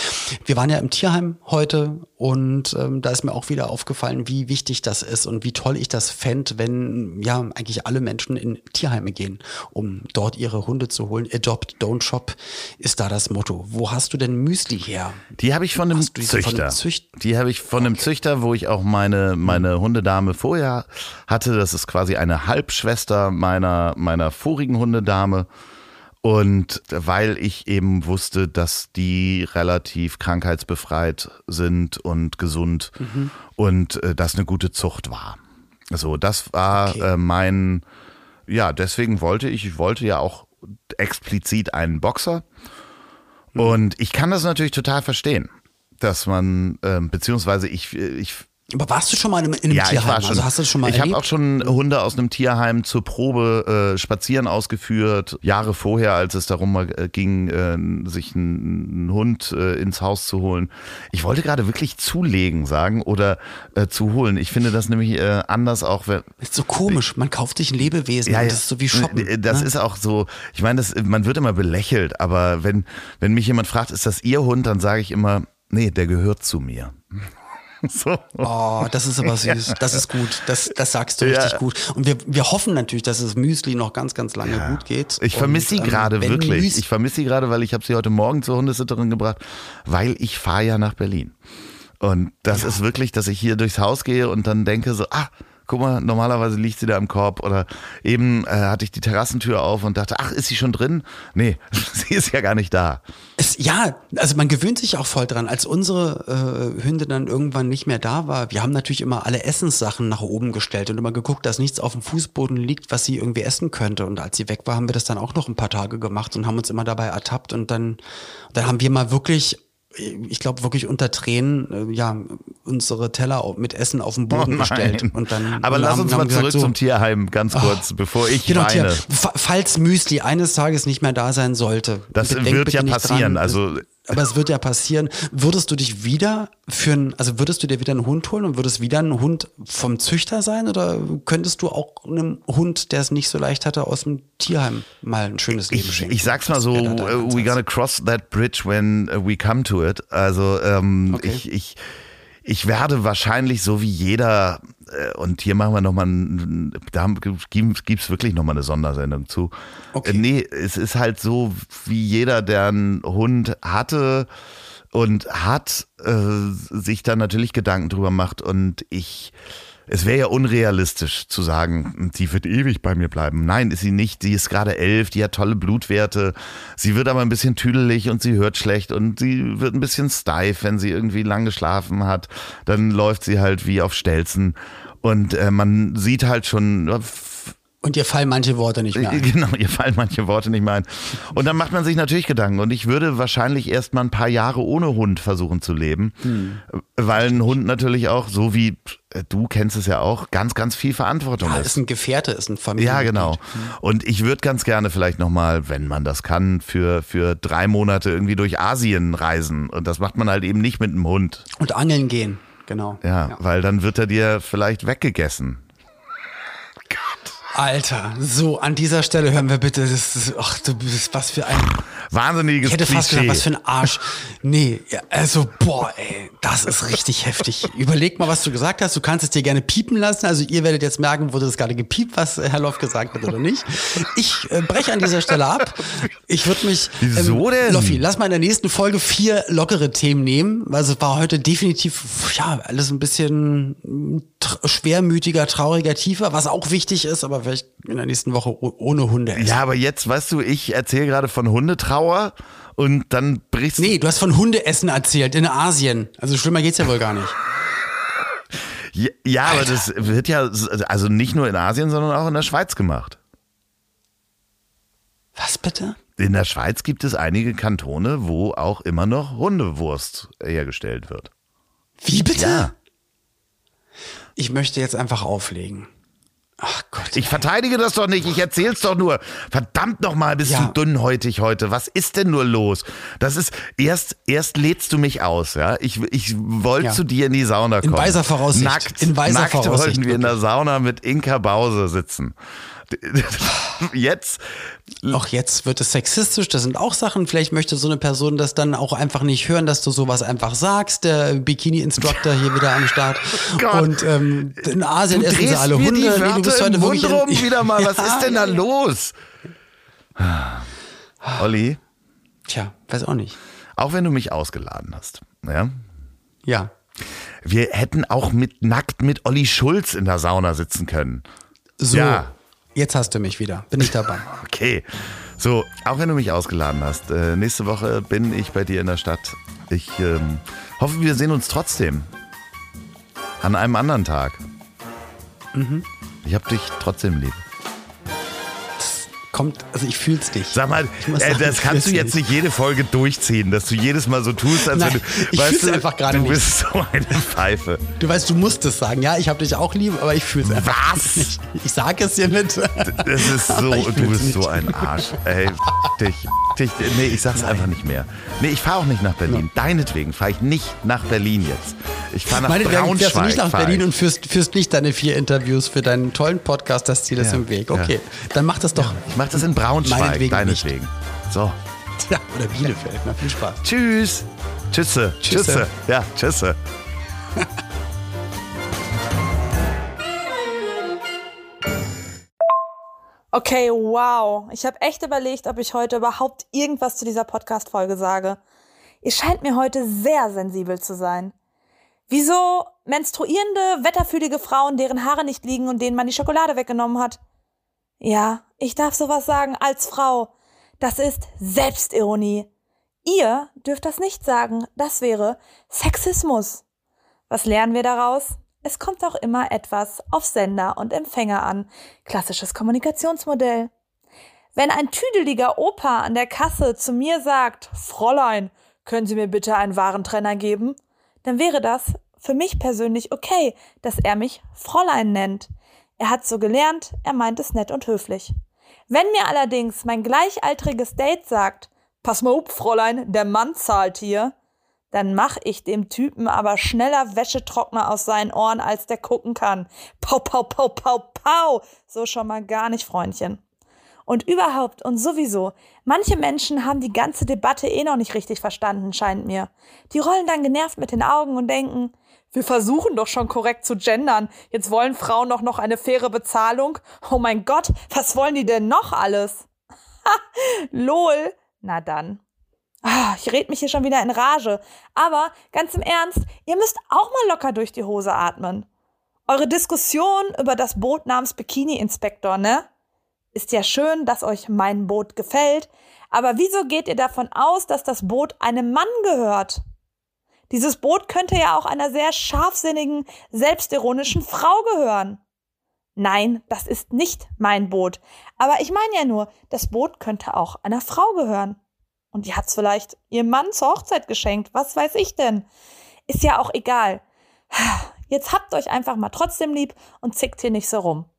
Wir waren ja im Tierheim heute und ähm, da ist mir auch wieder aufgefallen, wie wichtig das ist und wie toll ich das fände, wenn ja eigentlich alle Menschen in Tierheime gehen, um dort ihre Hunde zu holen. Adopt, don't shop ist da das Motto. Wo hast du denn Müsli her? Die habe ich von einem Züchter. Von einem Zücht die habe ich von okay. einem Züchter, wo ich auch meine, meine Hundedame vorher hatte. Das ist quasi eine Halbschwester meiner, meiner vorigen Hundedame. Und weil ich eben wusste, dass die relativ krankheitsbefreit sind und gesund mhm. und äh, das eine gute Zucht war. So, das war okay. äh, mein, ja, deswegen wollte ich, ich wollte ja auch explizit einen Boxer. Mhm. Und ich kann das natürlich total verstehen, dass man, äh, beziehungsweise ich, ich aber warst du schon mal in einem, in einem ja, Tierheim? Ich war schon, also hast du schon mal Ich habe auch schon Hunde aus einem Tierheim zur Probe äh, spazieren ausgeführt. Jahre vorher, als es darum äh, ging, äh, sich einen Hund äh, ins Haus zu holen. Ich wollte gerade wirklich zulegen sagen oder äh, zu holen. Ich finde das nämlich äh, anders auch. Wenn, ist so komisch. Man kauft sich ein Lebewesen. Ja, das ist so wie shoppen. Das ne? ist auch so. Ich meine, das, man wird immer belächelt. Aber wenn wenn mich jemand fragt, ist das Ihr Hund, dann sage ich immer, nee, der gehört zu mir. [laughs] So. Oh, das ist aber [laughs] süß. Das ist gut. Das, das sagst du richtig ja. gut. Und wir, wir hoffen natürlich, dass es Müsli noch ganz, ganz lange ja. gut geht. Ich vermisse sie ähm, gerade wirklich. Müsli ich vermisse sie gerade, weil ich habe sie heute Morgen zur Hundesitterin gebracht, weil ich fahre ja nach Berlin. Und das ja. ist wirklich, dass ich hier durchs Haus gehe und dann denke so, ah, guck mal, normalerweise liegt sie da im Korb oder eben äh, hatte ich die Terrassentür auf und dachte, ach, ist sie schon drin? Nee, [laughs] sie ist ja gar nicht da. Es, ja, also man gewöhnt sich auch voll dran. Als unsere äh, Hündin dann irgendwann nicht mehr da war, wir haben natürlich immer alle Essenssachen nach oben gestellt und immer geguckt, dass nichts auf dem Fußboden liegt, was sie irgendwie essen könnte. Und als sie weg war, haben wir das dann auch noch ein paar Tage gemacht und haben uns immer dabei ertappt und dann, dann haben wir mal wirklich ich glaube wirklich unter Tränen, äh, ja, unsere Teller mit Essen auf den Boden Oh gestellt. Und dann Aber lass haben- uns mal zurück so, zum Tierheim, ganz kurz, bevor ich Genau, weine. Tja, fa- falls Müsli eines Tages nicht mehr da sein sollte. Das wird ja passieren, Dran, also- aber es wird ja passieren. Würdest du dich wieder für einen, also würdest du dir wieder einen Hund holen und würdest wieder ein Hund vom Züchter sein oder könntest du auch einem Hund, der es nicht so leicht hatte, aus dem Tierheim mal ein schönes Leben Ich, schenken? ich sag's mal so, uh, we gonna cross that bridge when uh, we come to it. Also ähm, Okay. ich, ich, ich werde wahrscheinlich so wie jeder, äh, und hier machen wir nochmal, da gibt es wirklich nochmal eine Sondersendung zu. Okay. Äh, nee, es ist halt so wie jeder, der einen Hund hatte und hat, äh, sich da natürlich Gedanken drüber macht und ich es wäre ja unrealistisch zu sagen, die wird ewig bei mir bleiben. Nein, ist sie nicht. Die ist gerade elf, die hat tolle Blutwerte. Sie wird aber ein bisschen tüdelig und sie hört schlecht und sie wird ein bisschen steif, wenn sie irgendwie lang geschlafen hat. Dann läuft sie halt wie auf Stelzen. Und äh, man sieht halt schon, Und dir fallen manche Worte nicht mehr ein. [laughs] Genau, ihr fallen manche Worte nicht mehr ein. Und dann macht man sich natürlich Gedanken. Und ich würde wahrscheinlich erst mal ein paar Jahre ohne Hund versuchen zu leben. Weil ein Hund natürlich auch, so wie äh, du kennst es ja auch, ganz, ganz viel Verantwortung Ja, ist. ist ein Gefährte, ist ein Familienmitglied. Ja, genau. Und ich würde ganz gerne vielleicht nochmal, wenn man das kann, für, für drei Monate irgendwie durch Asien reisen. Und das macht man halt eben nicht mit einem Hund. Und angeln gehen, genau. Ja, weil dann wird er dir vielleicht weggegessen. Alter, so an dieser Stelle hören wir bitte, das ist, ach du bist was für ein, Wahnsinniges ich hätte fast Klischee. gesagt, was für ein Arsch. Nee, ja, also boah, ey, das ist richtig heftig. Überleg mal, was du gesagt hast. Du kannst es dir gerne piepen lassen. Also ihr werdet jetzt merken, wurde das gerade gepiept, was Herr Loff gesagt hat oder nicht. Ich äh, breche an dieser Stelle ab. Ich würde mich, ähm, Wieso denn? Loffi, lass mal in der nächsten Folge vier lockere Themen nehmen, weil es war heute definitiv, ja, alles ein bisschen schwermütiger, trauriger, tiefer, was auch wichtig ist, aber vielleicht in der nächsten Woche oh- ohne Hunde essen. Ja, aber jetzt, weißt du, ich erzähle gerade von Hundetrauer und dann brichst Nee, du hast von Hundeessen erzählt in Asien. Also schlimmer geht's ja wohl gar nicht. Ja, ja aber das wird ja also nicht nur in Asien, sondern auch in der Schweiz gemacht. Was bitte? In der Schweiz gibt es einige Kantone, wo auch immer noch Hundewurst hergestellt wird. Wie bitte? Ja. Ich möchte jetzt einfach auflegen. Ach Gott. Ich verteidige das doch nicht, ich erzähl's doch nur. Verdammt nochmal, bist Ja. du dünnhäutig heute. Was ist denn nur los? Das ist, erst, erst lädst du mich aus, ja. Ich, ich wollte Ja. zu dir in die Sauna In kommen. weiser Voraussicht. Nackt, In weiser nackt Voraussicht, wollten wir in der. Sauna mit Inka Bause sitzen. [laughs] Jetzt, Auch jetzt wird es sexistisch, das sind auch Sachen. Vielleicht möchte so eine Person das dann auch einfach nicht hören, dass du sowas einfach sagst. Der Bikini-Instructor hier wieder am Start. [laughs] Gott. Und ähm, in Asien du essen sie alle Hunde. die Nee, Wörter du bist im heute Mund wirklich rum wieder mal. [laughs] Was Ja, ist denn da los? Olli, Tja, weiß auch nicht. auch wenn du mich ausgeladen hast, ja, Ja. wir hätten auch mit nackt mit Olli Schulz in der Sauna sitzen können. So. Ja. Jetzt hast du mich wieder. Bin ich dabei. [laughs] Okay. So, auch wenn du mich ausgeladen hast, äh, nächste Woche bin ich bei dir in der Stadt. Ich ähm, hoffe, wir sehen uns trotzdem. An einem anderen Tag. Mhm. Ich hab dich trotzdem lieb. Kommt, also ich fühl's nicht. Sag mal, äh, sagen, das kannst du jetzt nicht jede Folge durchziehen, dass du jedes Mal so tust, als Nein, wenn du. ich weißt fühl's du, einfach gerade Du nicht. bist so eine Pfeife. Du weißt, du musst es sagen. Ja, ich habe dich auch lieb, aber ich fühl's einfach Was? nicht. Ich sage es dir mit. Das ist so, [laughs] du bist so nicht. ein Arsch. Ey, dich, dich, nee, ich sag's einfach nicht mehr. Nee, ich fahre auch nicht nach Berlin. Deinetwegen fahre ich nicht nach Berlin jetzt. Ich fahre nach Meinetwegen Braunschweig. fährst du nicht nach Berlin und führst, führst nicht deine vier Interviews für deinen tollen Podcast, das Ziel ist Ja, im Weg. ja. Okay, dann mach das doch. Ich mach das in Braunschweig, Meinetwegen deinetwegen. So. [laughs] Ja, oder Bielefeld. Na, viel Spaß. Tschüss. Tschüsse. Tschüsse. Tschüsse. Ja, tschüsse. Okay, wow. Ich habe echt überlegt, ob ich heute überhaupt irgendwas zu dieser Podcast-Folge sage. Ihr scheint mir heute sehr sensibel zu sein. Wieso menstruierende, wetterfühlige Frauen, deren Haare nicht liegen und denen man die Schokolade weggenommen hat? Ja, ich darf sowas sagen als Frau. Das ist Selbstironie. Ihr dürft das nicht sagen. Das wäre Sexismus. Was lernen wir daraus? Es kommt auch immer etwas auf Sender und Empfänger an. Klassisches Kommunikationsmodell. Wenn ein tüdeliger Opa an der Kasse zu mir sagt, Fräulein, können Sie mir bitte einen Warentrenner geben? Dann wäre das für mich persönlich okay, dass er mich Fräulein nennt. Er hat so gelernt, er meint es nett und höflich. Wenn mir allerdings mein gleichaltriges Date sagt, pass mal up, Fräulein, der Mann zahlt hier, dann mach ich dem Typen aber schneller Wäschetrockner aus seinen Ohren, als der gucken kann. Pau, pau, pau, pau, pau. So schon mal gar nicht, Freundchen. Und überhaupt und sowieso, manche Menschen haben die ganze Debatte eh noch nicht richtig verstanden, scheint mir. Die rollen dann genervt mit den Augen und denken, wir versuchen doch schon korrekt zu gendern. Jetzt wollen Frauen doch noch eine faire Bezahlung. Oh mein Gott, was wollen die denn noch alles? Ha, [laughs] lol. Na dann. Ah, ich red mich hier schon wieder in Rage. Aber ganz im Ernst, ihr müsst auch mal locker durch die Hose atmen. Eure Diskussion über das Boot namens Bikini Inspektor, ne? Ist ja schön, dass euch mein Boot gefällt, aber wieso geht ihr davon aus, dass das Boot einem Mann gehört? Dieses Boot könnte ja auch einer sehr scharfsinnigen, selbstironischen Frau gehören. Nein, das ist nicht mein Boot. Aber ich meine ja nur, das Boot könnte auch einer Frau gehören. Und die hat's vielleicht ihrem Mann zur Hochzeit geschenkt. Was weiß ich denn? Ist ja auch egal. [sighs] Jetzt habt euch einfach mal trotzdem lieb und zickt hier nicht so rum.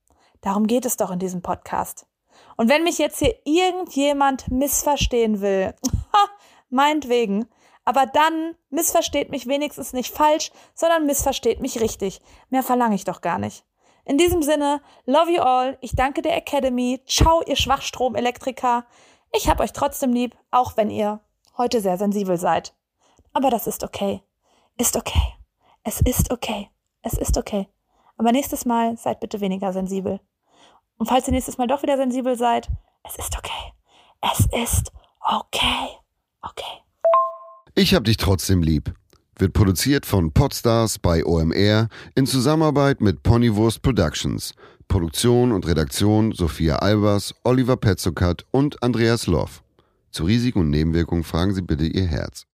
Darum geht es doch in diesem Podcast. Und wenn mich jetzt hier irgendjemand missverstehen will, [laughs] meinetwegen, aber dann missversteht mich wenigstens nicht falsch, sondern missversteht mich richtig. Mehr verlange ich doch gar nicht. In diesem Sinne, love you all. Ich danke der Academy. Ciao, ihr Schwachstromelektriker. Ich hab euch trotzdem lieb, auch wenn ihr heute sehr sensibel seid. Aber das ist okay. Ist okay. Es ist okay. Es ist okay. Aber nächstes Mal seid bitte weniger sensibel. Und falls ihr nächstes Mal doch wieder sensibel seid, es ist okay. Es ist okay. Okay. Ich hab dich trotzdem lieb. Wird produziert von Podstars bei OMR in Zusammenarbeit mit Ponywurst Productions. Produktion und Redaktion Sophia Albers, Oliver Petzokat und Andreas Loff. Zu Risiken und Nebenwirkungen fragen Sie bitte Ihr Herz.